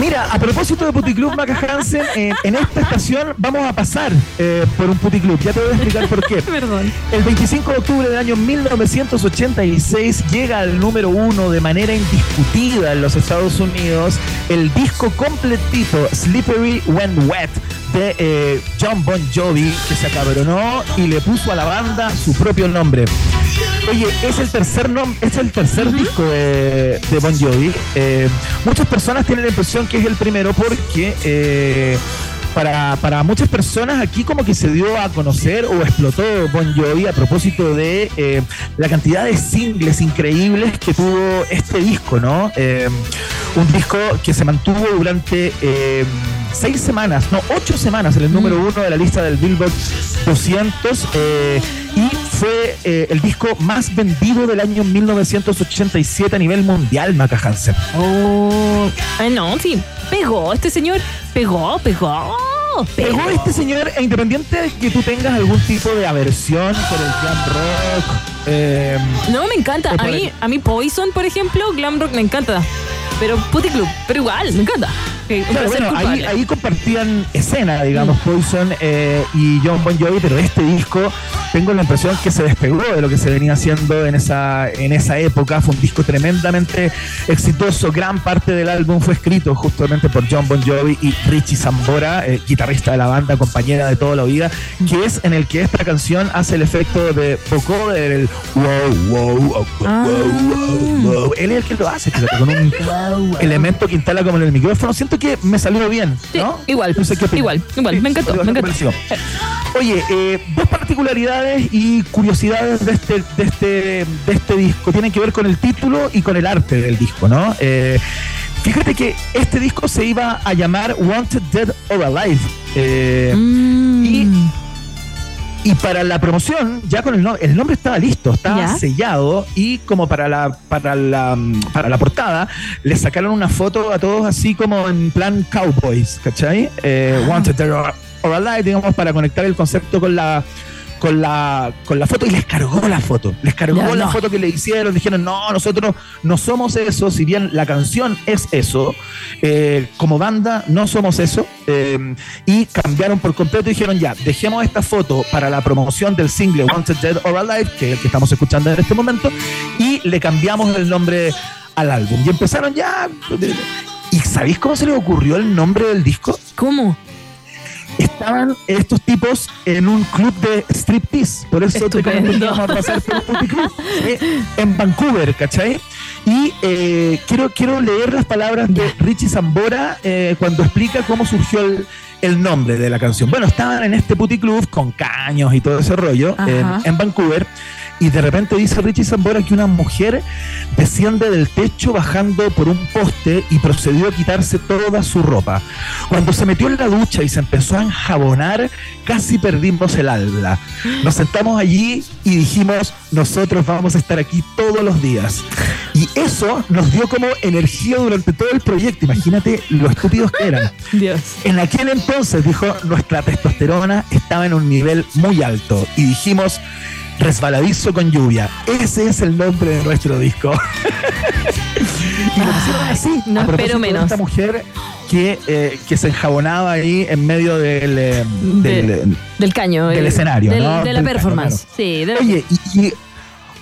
Mira, a propósito de Puticlub Maca Hansen, eh, en esta estación vamos a pasar eh, por un Puticlub. Ya te voy a explicar por qué. Perdón. El 25 de octubre del año 1986 llega al número uno de manera indiscutida en los Estados Unidos el disco completito Slippery When Wet de eh, John Bon Jovi que se acabronó y le puso a la banda su propio nombre. Oye, es el tercer nom es el tercer disco de, de Bon Jovi. Eh, muchas personas tienen la impresión que es el primero porque eh, para, para muchas personas aquí como que se dio a conocer o explotó Bon Jovi a propósito de eh, la cantidad de singles increíbles que tuvo este disco, ¿no? Eh, un disco que se mantuvo durante eh, seis semanas, no, ocho semanas en el número uno de la lista del Billboard 200 eh, y fue eh, el disco más vendido del año 1987 a nivel mundial, Maca Hansen. Oh, eh, no, sí, pegó este señor, pegó, pegó. Pegó este señor, e independiente de que tú tengas algún tipo de aversión por el glam rock. Eh, No, me encanta. A mí, a mí Poison, por ejemplo, glam rock me encanta. Pero Putty Club, pero igual, me encanta. Un Claro, bueno, ahí, ahí compartían escena, digamos, Poison eh, y John Bon Jovi, pero este disco tengo la impresión que se despegó de lo que se venía haciendo en esa, en esa época. Fue un disco tremendamente exitoso. Gran parte del álbum fue escrito justamente por John Bon Jovi y Richie Zambora, eh, guitarrista de la banda, compañera de toda la vida, que es en el que esta canción hace el efecto de vocoder, el wow, wow, wow, wow, wow, wow. Él es el que lo hace, fíjate, con un elemento que instala como en el micrófono. Siento que me salió bien, ¿no? igual, No sé qué opinas. igual, igual, me encantó, me ¿qué te encantó. Oye, eh, dos particularidades y curiosidades de este, de, este, de este disco tienen que ver con el título y con el arte del disco, ¿no? Eh, fíjate que este disco se iba a llamar Wanted Dead or Alive. eh, y, y para la promoción, ya con el nombre, el nombre estaba listo, estaba Ya. sellado y como para la, para la para la portada, le sacaron una foto a todos así como en plan cowboys, ¿cachai? Eh, Wanted Dead or, or Alive, digamos, para conectar el concepto con la con la, con la foto y les cargó la foto. Les cargó la no. foto que le hicieron. Dijeron, no, nosotros no somos eso. Si bien la canción es eso, eh, como banda no somos eso. eh, y cambiaron por completo y dijeron, ya, dejemos esta foto para la promoción del single Wanted Dead or Alive, que es el que estamos escuchando en este momento, y le cambiamos el nombre al álbum. Y empezaron ya. ¿Y sabéis cómo se les ocurrió el nombre del disco? ¿Cómo? Estaban estos tipos en un club de striptease. Por eso te a pasar por un puticlub, eh, en Vancouver, ¿cachai? Y eh, quiero, quiero leer las palabras de Richie Zambora eh, cuando explica cómo surgió el, el nombre de la canción. Bueno, estaban en este puticlub con caños y todo ese rollo en, en Vancouver. Y de repente dice Richie Zambora que una mujer desciende del techo bajando por un poste y procedió a quitarse toda su ropa. Cuando se metió en la ducha y se empezó a enjabonar, casi perdimos el alma. Nos sentamos allí y dijimos, nosotros vamos a estar aquí todos los días. Y eso nos dio como energía durante todo el proyecto. Imagínate lo estúpidos que eran. Dios. En aquel entonces, dijo, nuestra testosterona estaba en un nivel muy alto y dijimos, resbaladizo con lluvia. Ese es el nombre de nuestro disco. y lo pusieron así. no a espero menos. Esta mujer que, eh, que se enjabonaba ahí en medio del, eh, De- del, caño. del el- escenario. del- ¿no? De la Del performance. Sí, de la- Oye, y, y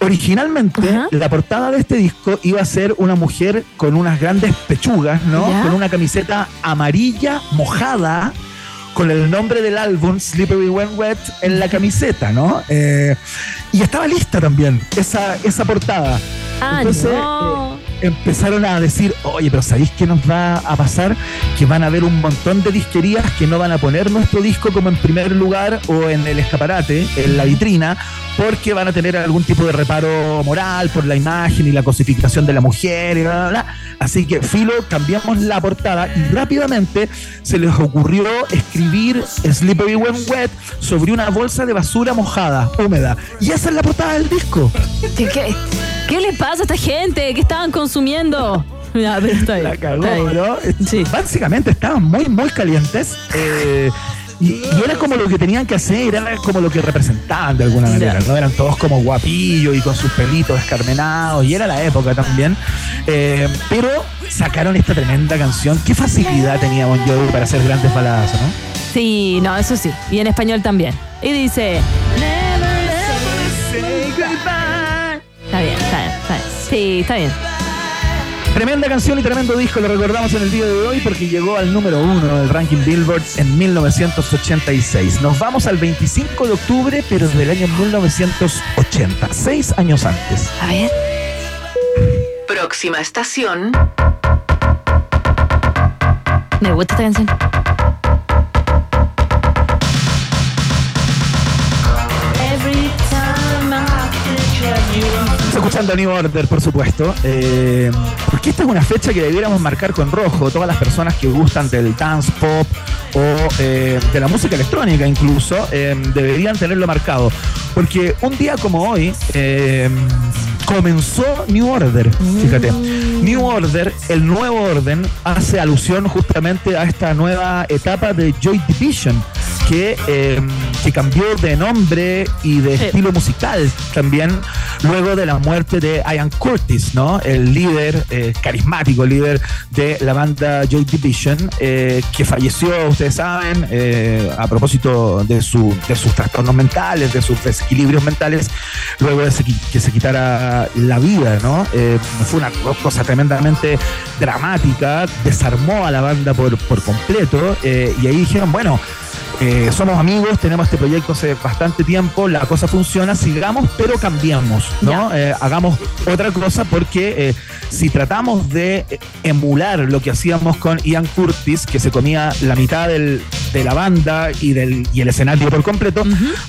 originalmente la portada de este disco iba a ser una mujer con unas grandes pechugas, ¿no? Ya. Con una camiseta amarilla mojada con el nombre del álbum Slippery When Wet en la camiseta, ¿no? Eh, y estaba lista también esa, esa portada. Ah, Entonces, no. eh, empezaron a decir, oye, pero ¿sabéis qué nos va a pasar? Que van a haber un montón de disquerías que no van a poner nuestro disco como en primer lugar o en el escaparate, en la vitrina, porque van a tener algún tipo de reparo moral por la imagen y la cosificación de la mujer y bla, bla, bla. Así que, Filo, cambiamos la portada y rápidamente se les ocurrió escribir Slippery When Wet sobre una bolsa de basura mojada, húmeda. Y esa es la portada del disco. ¿Qué, qué, qué le pasa a esta gente? ¿Qué estaban consumiendo? Ya, pero está bien. La cagó, está. ¿no? Básicamente estaban muy, muy calientes. eh, y, y era como lo que tenían que hacer, era como lo que representaban de alguna manera, ¿no? Eran todos como guapillos y con sus pelitos escarmenados, y era la época también. Eh, pero sacaron esta tremenda canción. Qué facilidad tenía Bon Jovi para hacer grandes baladas, ¿no? Sí, no, eso sí. Y en español también. Y dice. Está bien, está bien, está bien. Sí, está bien. Tremenda canción y tremendo disco, lo recordamos en el día de hoy porque llegó al número uno del ranking Billboard en 1986. Nos vamos al 25 de octubre, pero del año 1980, seis años antes. A ver. Próxima estación. Me gusta esta canción. Escuchando New Order, por supuesto, eh, porque esta es una fecha que debiéramos marcar con rojo. Todas las personas que gustan del dance pop o eh, de la música electrónica incluso, eh, deberían tenerlo marcado. Porque un día como hoy eh, comenzó New Order, fíjate. New Order, el nuevo orden, hace alusión justamente a esta nueva etapa de Joy Division, que, eh, que cambió de nombre y de Sí. estilo musical también luego de la muerte de Ian Curtis, ¿no? El líder, eh, carismático líder de la banda Joy Division, eh, que falleció, ustedes saben, eh, a propósito de, su, de sus trastornos mentales, de sus desequilibrios mentales, luego de se- que se quitara la vida, ¿no? Eh, fue una cosa tremendamente dramática, desarmó a la banda por, por completo, eh, y ahí dijeron, bueno, eh, somos amigos, tenemos este proyecto hace bastante tiempo, la cosa funciona, sigamos, pero cambiamos, ¿no? Eh, hagamos otra cosa porque eh, si tratamos de emular lo que hacíamos con Ian Curtis, que se comía la mitad del- de la banda y, del, y el escenario por completo,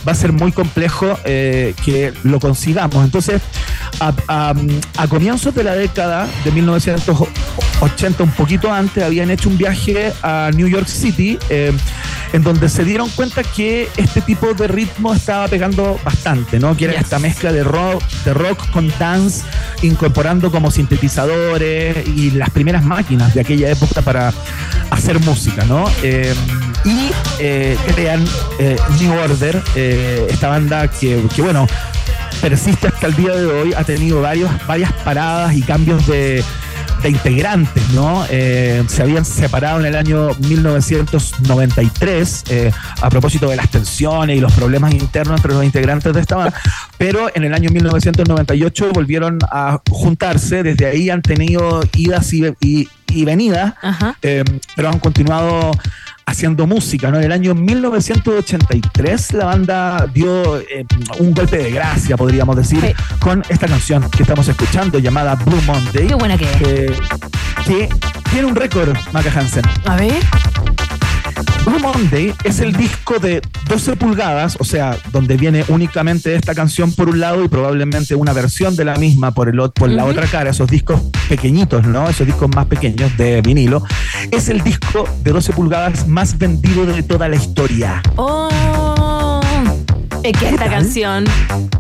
va a ser muy complejo que lo consigamos. Entonces, a, a- a comienzos de la década de 1980, un poquito antes, habían hecho un viaje a New York City, en donde se dieron cuenta que este tipo de ritmo estaba pegando bastante, ¿no? Que era esta mezcla de rock, de rock con dance, incorporando como sintetizadores y las primeras máquinas de aquella época para hacer música, ¿no? Eh, y eh, crean eh, New Order, eh, esta banda que, que, bueno, persiste hasta el día de hoy, ha tenido varios, varias paradas y cambios de, integrantes, ¿no? Eh, se habían separado en el año 1993 eh, a propósito de las tensiones y los problemas internos entre los integrantes de esta banda, pero en el año 1998 volvieron a juntarse, desde ahí han tenido idas y, y, y venidas, eh, pero han continuado haciendo música, ¿no? En el año 1983 la banda dio eh, un golpe de gracia, podríamos decir, sí. con esta canción que estamos escuchando llamada Blue Monday. Qué buena que es. Que tiene un récord, Maca Hansen. A ver. Blue Monday es el disco de 12 pulgadas, o sea, donde viene únicamente esta canción por un lado y probablemente una versión de la misma por, el, por la uh -huh. otra cara, esos discos pequeñitos, ¿no? Esos discos más pequeños de vinilo. Es el disco de 12 pulgadas más vendido de toda la historia. Oh. Es que esta canción,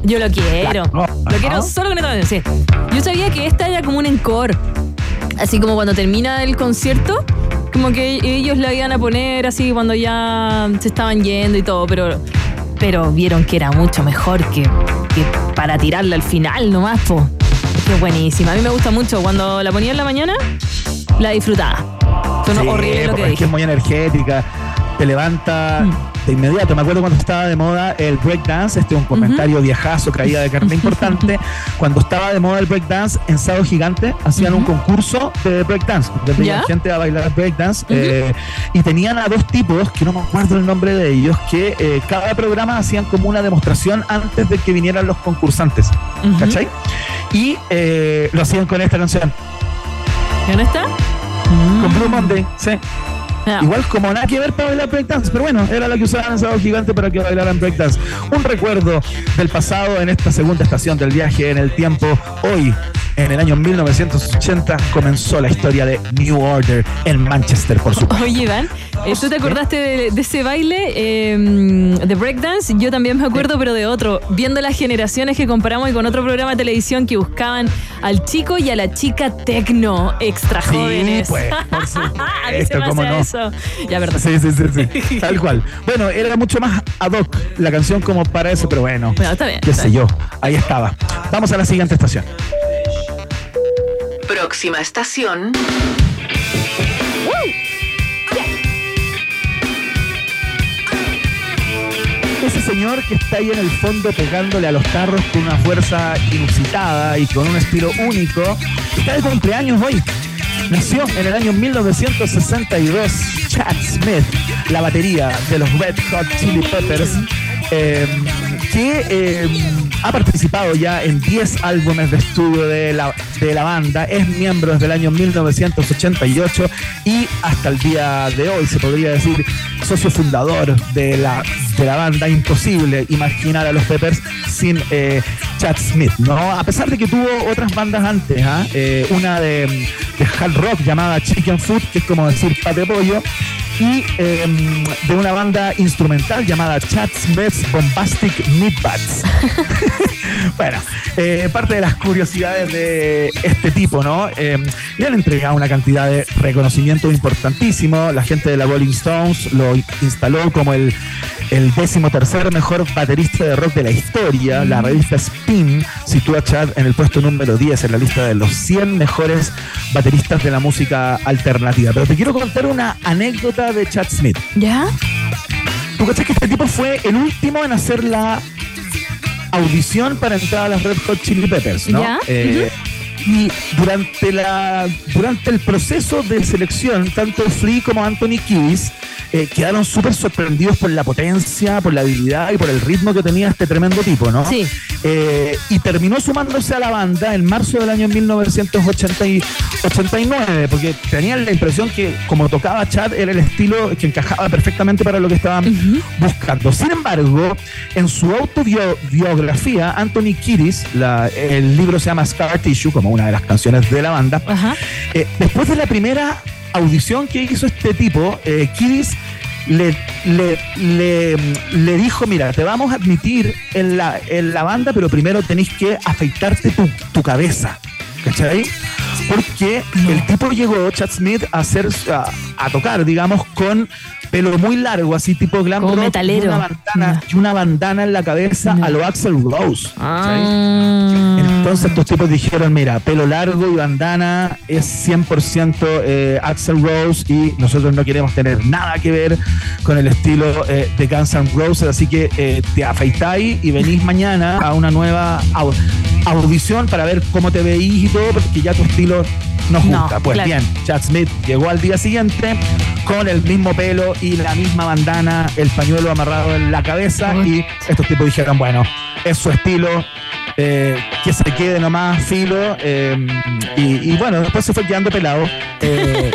yo lo quiero. Lo quiero solo con esta canción. Sí. Yo sabía que esta era como un encore. Así como cuando termina el concierto, como que ellos la iban a poner así cuando ya se estaban yendo y todo, pero, pero vieron que era mucho mejor que, que para tirarla al final nomás, po. Es buenísima. A mí me gusta mucho. Cuando la ponía en la mañana, la disfrutaba. Son sí, horrible lo que es dije. Que es muy energética. Te levanta mm. De inmediato. Me acuerdo cuando estaba de moda el breakdance, este es un comentario uh -huh. viejazo, caída de carne importante. cuando estaba de moda el breakdance, en Sábado Gigante hacían uh -huh. un concurso de breakdance. Donde gente a bailar breakdance. Uh -huh. eh, y tenían a dos tipos, que no me acuerdo el nombre de ellos, que eh, cada programa hacían como una demostración antes de que vinieran los concursantes. ¿Cachai? Y eh, lo hacían con esta canción. ¿Con esta? Con Blue Monday, sí. No. Igual como nada que ver para bailar breakdance, pero bueno, era lo que usaban Sábado Gigante para que bailaran breakdance. Un recuerdo del pasado en esta segunda estación del viaje en el tiempo. Hoy, en el año 1980, comenzó la historia de New Order en Manchester, por supuesto. Oye, Iván, eh, ¿tú te acordaste de, de ese baile eh, de breakdance? Yo también me acuerdo, pero de otro. Viendo las generaciones que comparamos y con otro programa de televisión que buscaban al chico y a la chica tecno extra jóvenes. Sí, pues, por supuesto, ¿cómo no? Eso. Ya, verdad. Sí, sí, sí, sí. Tal cual. Bueno, era mucho más ad hoc la canción como para eso, pero bueno. Bueno, está bien. Qué está sé bien. yo. Ahí estaba. Vamos a la siguiente estación. Próxima estación. Ese señor que está ahí en el fondo pegándole a los tarros con una fuerza inusitada y con un estilo único, está de cumpleaños hoy. Nació en el año 1962 Chad Smith, la batería de los Red Hot Chili Peppers, eh, que eh, ha participado ya en 10 álbumes de estudio de la, de la banda, es miembro desde el año 1988 y hasta el día de hoy, se podría decir, socio fundador de la, de la banda. Imposible imaginar a los Peppers sin eh, Chad Smith, ¿no? A pesar de que tuvo otras bandas antes, ¿eh? eh una de, de hard rock llamada Chicken Food, que es como decir pate pollo, y eh, de una banda instrumental llamada Chad Smith's Bombastic Meatbats. bueno, eh, parte de las curiosidades de este tipo, ¿no? Eh, le han entregado una cantidad de reconocimiento importantísimo. La gente de la Rolling Stones lo instaló como el, el décimo tercer mejor baterista de rock de la historia. La revista Spin sitúa a Chad en el puesto número 10 en la lista de los 100 mejores bateristas de la música alternativa. Pero te quiero contar una anécdota de Chad Smith. ¿Ya? ¿Tú cachas que este tipo fue el último en hacer la audición para entrar a las Red Hot Chili Peppers, ¿no? ¿Ya? Eh, uh -huh. Y durante, la, durante el proceso de selección, tanto Flea como Anthony Kiedis eh, quedaron súper sorprendidos por la potencia, por la habilidad y por el ritmo que tenía este tremendo tipo, ¿no? Sí. Eh, y terminó sumándose a la banda en marzo del año 1989, porque tenían la impresión que como tocaba Chad era el estilo que encajaba perfectamente para lo que estaban uh -huh. buscando. Sin embargo, en su autobiografía, Anthony Kiedis, la, el libro se llama Scar Tissue, como una de las canciones de la banda, uh -huh. eh, después de la primera audición que hizo este tipo, eh, Kiddis le, le, le, le, dijo, mira, te vamos a admitir en la, en la banda, pero primero tenés que afeitarte tu, tu cabeza. ¿Cachai? Porque el tipo llegó, Chad Smith, a hacer a, a tocar, digamos, con pelo muy largo, así tipo glam Como rock, metalero. Y una bandana, y una bandana en la cabeza a lo Axel Rose. Ah. Entonces estos tipos dijeron, mira, pelo largo y bandana es 100% eh, Axel Rose y nosotros no queremos tener nada que ver con el estilo eh, de Guns N' Roses, así que eh, te afeitáis y venís mañana a una nueva au- audición para ver cómo te veís y todo, porque ya tu estilo nos No, gusta. pues claro. bien, Chad Smith llegó al día siguiente con el mismo pelo y la misma bandana, el pañuelo amarrado en la cabeza y estos tipos dijeron, bueno, es su estilo, eh, que se quede nomás filo eh, y, y bueno, después se fue quedando pelado. Eh,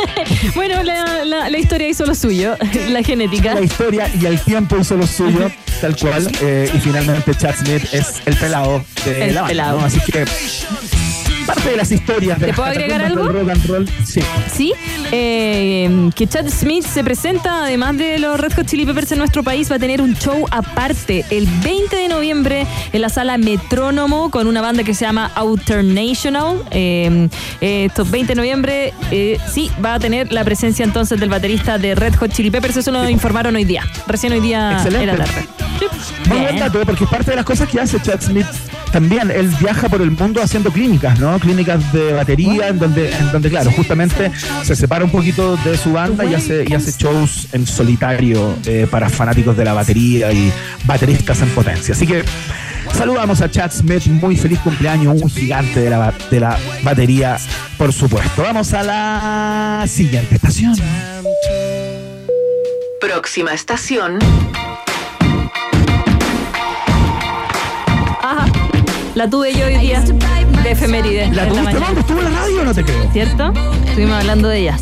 Bueno, la, la- la historia hizo lo suyo, la genética. la historia y el tiempo hizo lo suyo, tal cual, eh, y finalmente Chad Smith es el pelado de El la banda, pelado. ¿no? Así que parte de las historias de ¿Te las puedo agregar algo? del rock and roll, sí. Sí, eh, que Chad Smith se presenta, además de los Red Hot Chili Peppers en nuestro país, va a tener un show aparte el 20 de noviembre en la sala Metrónomo con una banda que se llama Alternational. Eh, eh, estos 20 de noviembre, eh, sí, va a tener la presencia entonces del baterista de Red Hot Chili Peppers. Eso lo informaron hoy día, recién hoy día Excelente. en la tarde. Muy buen dato, porque parte de las cosas que hace Chad Smith también, él viaja por el mundo haciendo clínicas, ¿no? Clínicas de batería, en donde, en donde claro, justamente se separa un poquito de su banda y hace, y hace shows en solitario eh, para fanáticos de la batería y bateristas en potencia. Así que saludamos a Chad Smith, muy feliz cumpleaños, un gigante de la, de la batería, por supuesto. Vamos a la siguiente estación. Próxima estación. La tuve yo hoy día de efeméride. ¿La en tuviste? ¿Estuvo en la radio o no te creo? ¿Cierto? Estuvimos hablando de ella.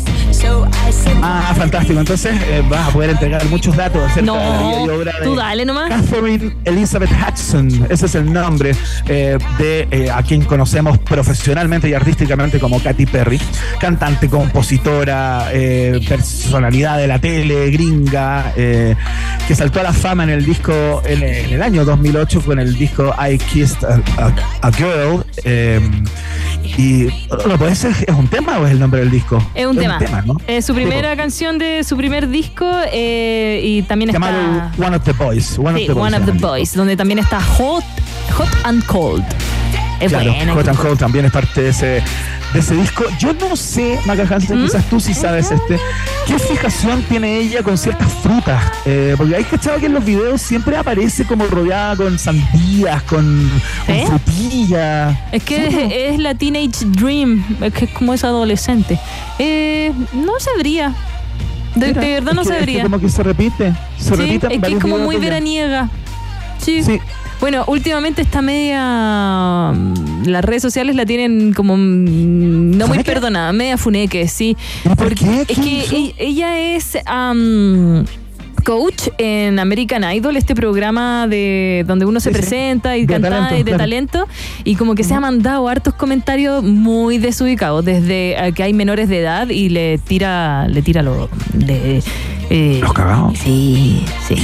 Ah, fantástico. Entonces eh, vas a poder entregar muchos datos acerca de la vida y No, obra de tú dale nomás. Catherine Elizabeth Hudson. Ese es el nombre eh, de eh, a quien conocemos profesionalmente y artísticamente como Katy Perry. Cantante, compositora, personalidad de la tele, gringa, que saltó a la fama en el disco en, en el año 2008 con el disco I Kissed a, a- a Girl. y no ¿es un tema o es el nombre del disco? Es un tema. ¿No? Es su primera canción de su primer disco eh, y también está. llamado One of the Boys. One Sí, of the Boys. One of the. Boys, donde también está Hot, Hot and Cold. Es claro, buena. Hot and Cold también es parte de ese, de ese disco. Yo no sé, Maca Hansen, ¿Mm? quizás tú sí sabes este, ¿qué fijación tiene ella con ciertas frutas? Eh, porque hay cachado que en los videos siempre aparece como rodeada con sandías, con, con ¿Eh? frutillas. Es que es, es la Teenage Dream, es que es como es adolescente. Eh, no sabría. De, Mira, de verdad es no que- es que sabría. como que se repite. Se Sí, repite es que es como muy veraniega. Sí. Bueno, últimamente está media. mm, Las redes sociales la tienen como. mm, No muy ¿Funeque? perdonada, media funeque, sí. ¿Por qué? Es que e- ella es. am, Coach en American Idol, este programa de donde uno se Sí, sí. presenta y De canta talento, y de claro. talento y como que se ha mandado hartos comentarios muy desubicados desde eh, que hay menores de edad y le tira le tira lo de eh, Los cagados. Sí, sí.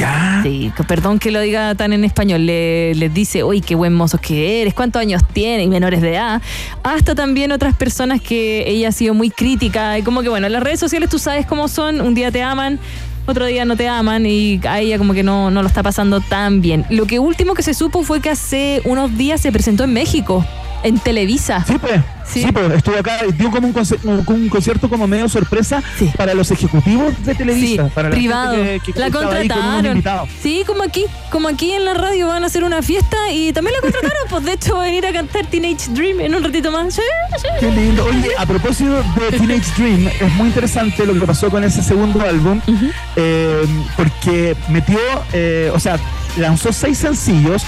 sí. que- Perdón que lo diga tan en español. Le, les dice, uy, qué buen mozo que eres, cuántos años tienes, y menores de edad. Hasta también otras personas que ella ha sido muy crítica. Y como que, bueno, las redes sociales tú sabes cómo son. Un día te aman, otro día no te aman y a ella como que no, no lo está pasando tan bien. Lo que último que se supo fue que hace unos días se presentó en México, en Televisa. Sí, pues. Sí, pues estuvo acá, dio como un, un concierto como medio sorpresa para los ejecutivos de Televisa, para la privado. gente que- que la con contrataron. Sí, como aquí, como aquí en la radio van a hacer una fiesta y también la contrataron. pues de hecho va a venir a cantar Teenage Dream en un ratito más. Sí, sí. Qué lindo. Oye, a propósito de Teenage Dream, es muy interesante lo que pasó con ese segundo álbum, eh, porque metió, eh, o sea, lanzó seis sencillos,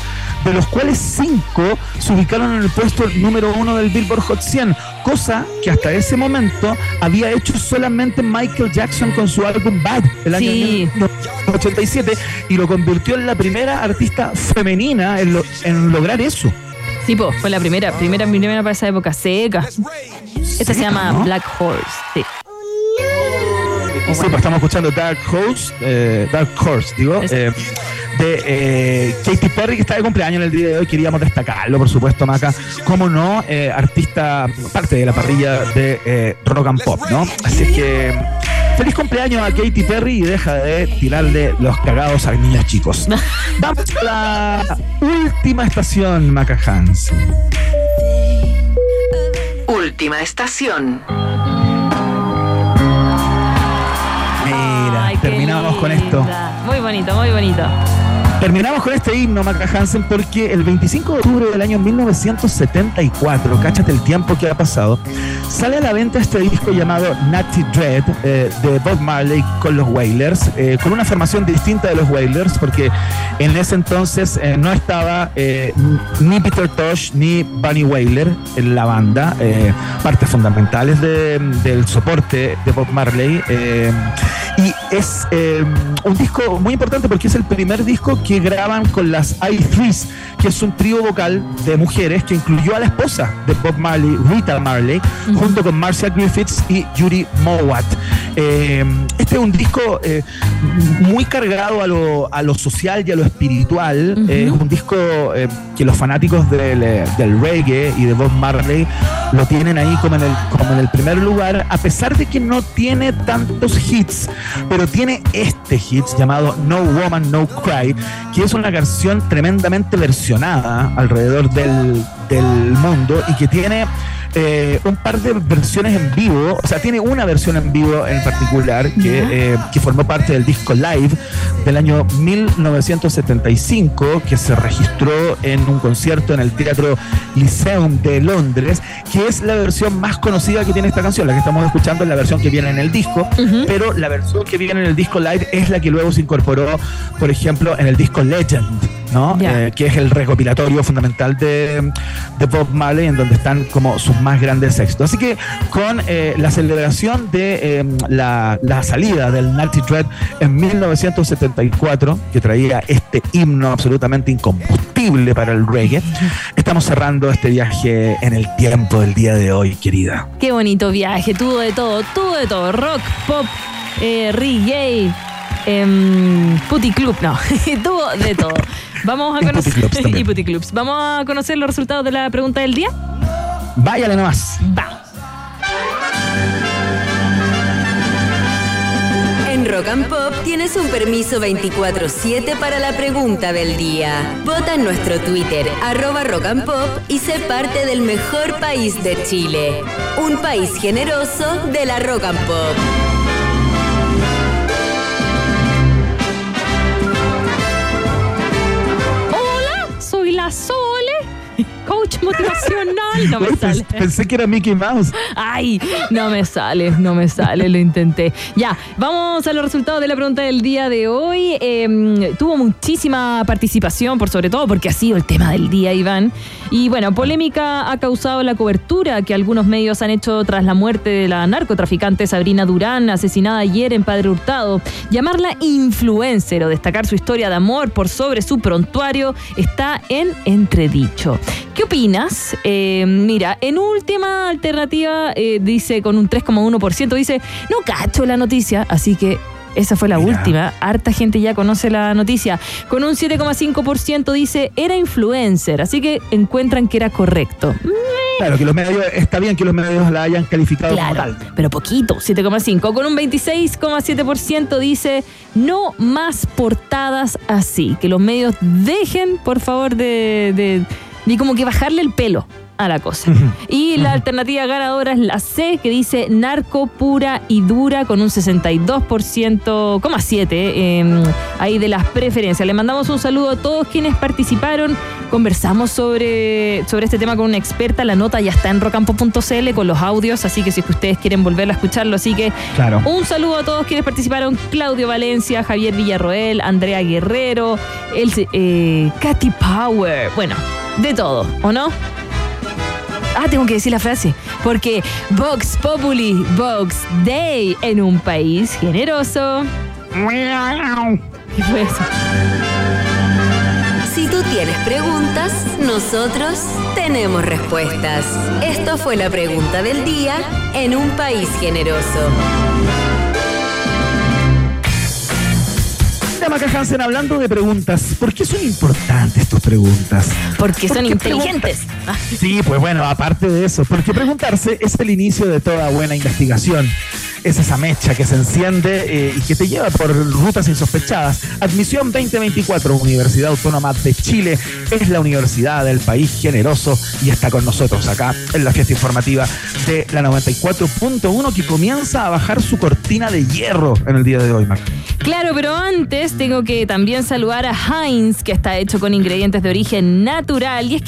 de los cuales cinco se ubicaron en el puesto número uno del Billboard Hot 100, cosa que hasta ese momento había hecho solamente Michael Jackson con su álbum Bad, el año Sí. 87, y lo convirtió en la primera artista femenina en, lo- en lograr eso. Sí, po, fue la primera, primera, primera para esa época seca. Esta se llama ¿no? Black Horse. Sí. Sí, pues estamos escuchando Dark Horse, eh, Dark Horse, digo, eh, de eh, Katy Perry, que está de cumpleaños en el día de hoy. Queríamos destacarlo, por supuesto, Maca. Como no, eh, artista, parte de la parrilla de eh, rock and pop, ¿no? Así es que feliz cumpleaños a Katy Perry y deja de tirarle los cagados a niños chicos. Vamos a la última estación, Maca Hansen. Última estación. Mira, Ay, terminamos con esto. Muy bonito, muy bonito. Terminamos con este himno, Maca Hansen, porque el 25 de octubre del año 1974, cáchate el tiempo que ha pasado, sale a la venta este disco llamado Natty Dread eh, de Bob Marley con los Wailers, eh, con una formación distinta de los Wailers, porque en ese entonces eh, no estaba eh, ni Peter Tosh ni Bunny Wailer en la banda, partes fundamentales de- del soporte de Bob Marley. y es un disco muy importante porque es el primer disco que graban con las I3s, que es un trío vocal de mujeres que incluyó a la esposa de Bob Marley, Rita Marley, junto con Marcia Griffiths y Judy Mowat. Eh, este es un disco eh, muy cargado a lo, a lo social y a lo espiritual. Eh, es un disco que los fanáticos del, del reggae y de Bob Marley lo tienen ahí como en, el, como en el primer lugar, a pesar de que no tiene tantos hits, pero tiene este hit llamado No Woman, No Cry, que es una canción tremendamente versionada alrededor del, del mundo y que tiene eh, un par de versiones en vivo, o sea, tiene una versión en vivo en particular que, eh, que formó parte del disco live del año 1975, que se registró en un concierto en el Teatro Lyceum de Londres, que es la versión más conocida que tiene esta canción. La que estamos escuchando es la versión que viene en el disco, pero la versión que viene en el disco live es la que luego se incorporó, por ejemplo, en el disco Legend. ¿No? Eh, que es el recopilatorio fundamental de, de Bob Marley, en donde están como sus más grandes éxitos. Así que con eh, la celebración de eh, la, la salida del Natty Dread en 1974, que traía este himno absolutamente incombustible para el reggae, estamos cerrando este viaje en el tiempo del día de hoy, querida. Qué bonito viaje, tuvo de todo, tuvo de todo. Rock, pop, eh, reggae, em, putty club, no, tuvo de todo. Vamos a Y conocer y puticlubs. Vamos a conocer los resultados de la pregunta del día. Váyale nomás. Vamos. En Rock and Pop tienes un permiso 24-7 para la pregunta del día. Vota en nuestro Twitter, arroba Rock and Pop, y sé parte del mejor país de Chile. Un país generoso de la Rock and Pop. Hola, soy la Sole, coach motivacional. No me sale. Pensé que era Mickey Mouse. Ay, no me sale, no me sale, lo intenté. Ya, vamos a los resultados de la pregunta del día de hoy. Eh, tuvo muchísima participación, por sobre todo porque ha sido el tema del día, Iván. Y bueno, polémica ha causado la cobertura que algunos medios han hecho tras la muerte de la narcotraficante Sabrina Durán, asesinada ayer en Padre Hurtado. Llamarla influencer o destacar su historia de amor por sobre su prontuario está en entredicho. ¿Qué opinas? Eh, mira, en última alternativa, eh, dice con un 3,1%, dice, no cacho la noticia, así que esa fue la última. Harta gente ya conoce la noticia. Con un 7,5% dice, era influencer, así que encuentran que era correcto. Claro, que los medios, está bien que los medios la hayan calificado Claro, como tal. pero poquito, 7,5. Con un 26,7% dice no más portadas así. Que los medios dejen, por favor, de, de, de como que bajarle el pelo a la cosa. Y la alternativa ganadora es la C, que dice narco pura y dura con un 62,7% coma siete, eh, ahí de las preferencias. Le mandamos un saludo a todos quienes participaron. Conversamos sobre, sobre este tema con una experta. La nota ya está en rocampo.cl con los audios, así que si es que ustedes quieren volver a escucharlo, así que Claro. un saludo a todos quienes participaron: Claudio Valencia, Javier Villarroel, Andrea Guerrero, el, eh, Katy Power. Bueno, de todo, ¿o no? Ah, tengo que decir la frase. Porque Vox Populi, Vox Day en un país generoso. ¿Qué fue eso? Si tú tienes preguntas, nosotros tenemos respuestas. Esto fue la pregunta del día en un país generoso. Mira, Maca Hansen, hablando de preguntas, ¿por qué son importantes tus preguntas? Porque son inteligentes. Sí, pues bueno, aparte de eso, porque preguntarse es el inicio de toda buena investigación. Es esa mecha que se enciende eh, y que te lleva por rutas insospechadas. Admisión 2024, Universidad Autónoma de Chile, es la universidad del país generoso y está con nosotros acá en la fiesta informativa de la 94.1 que comienza a bajar su cortina de hierro en el día de hoy, Maca. Claro, pero antes tengo que también saludar a Heinz, que está hecho con ingredientes de origen natural. Y es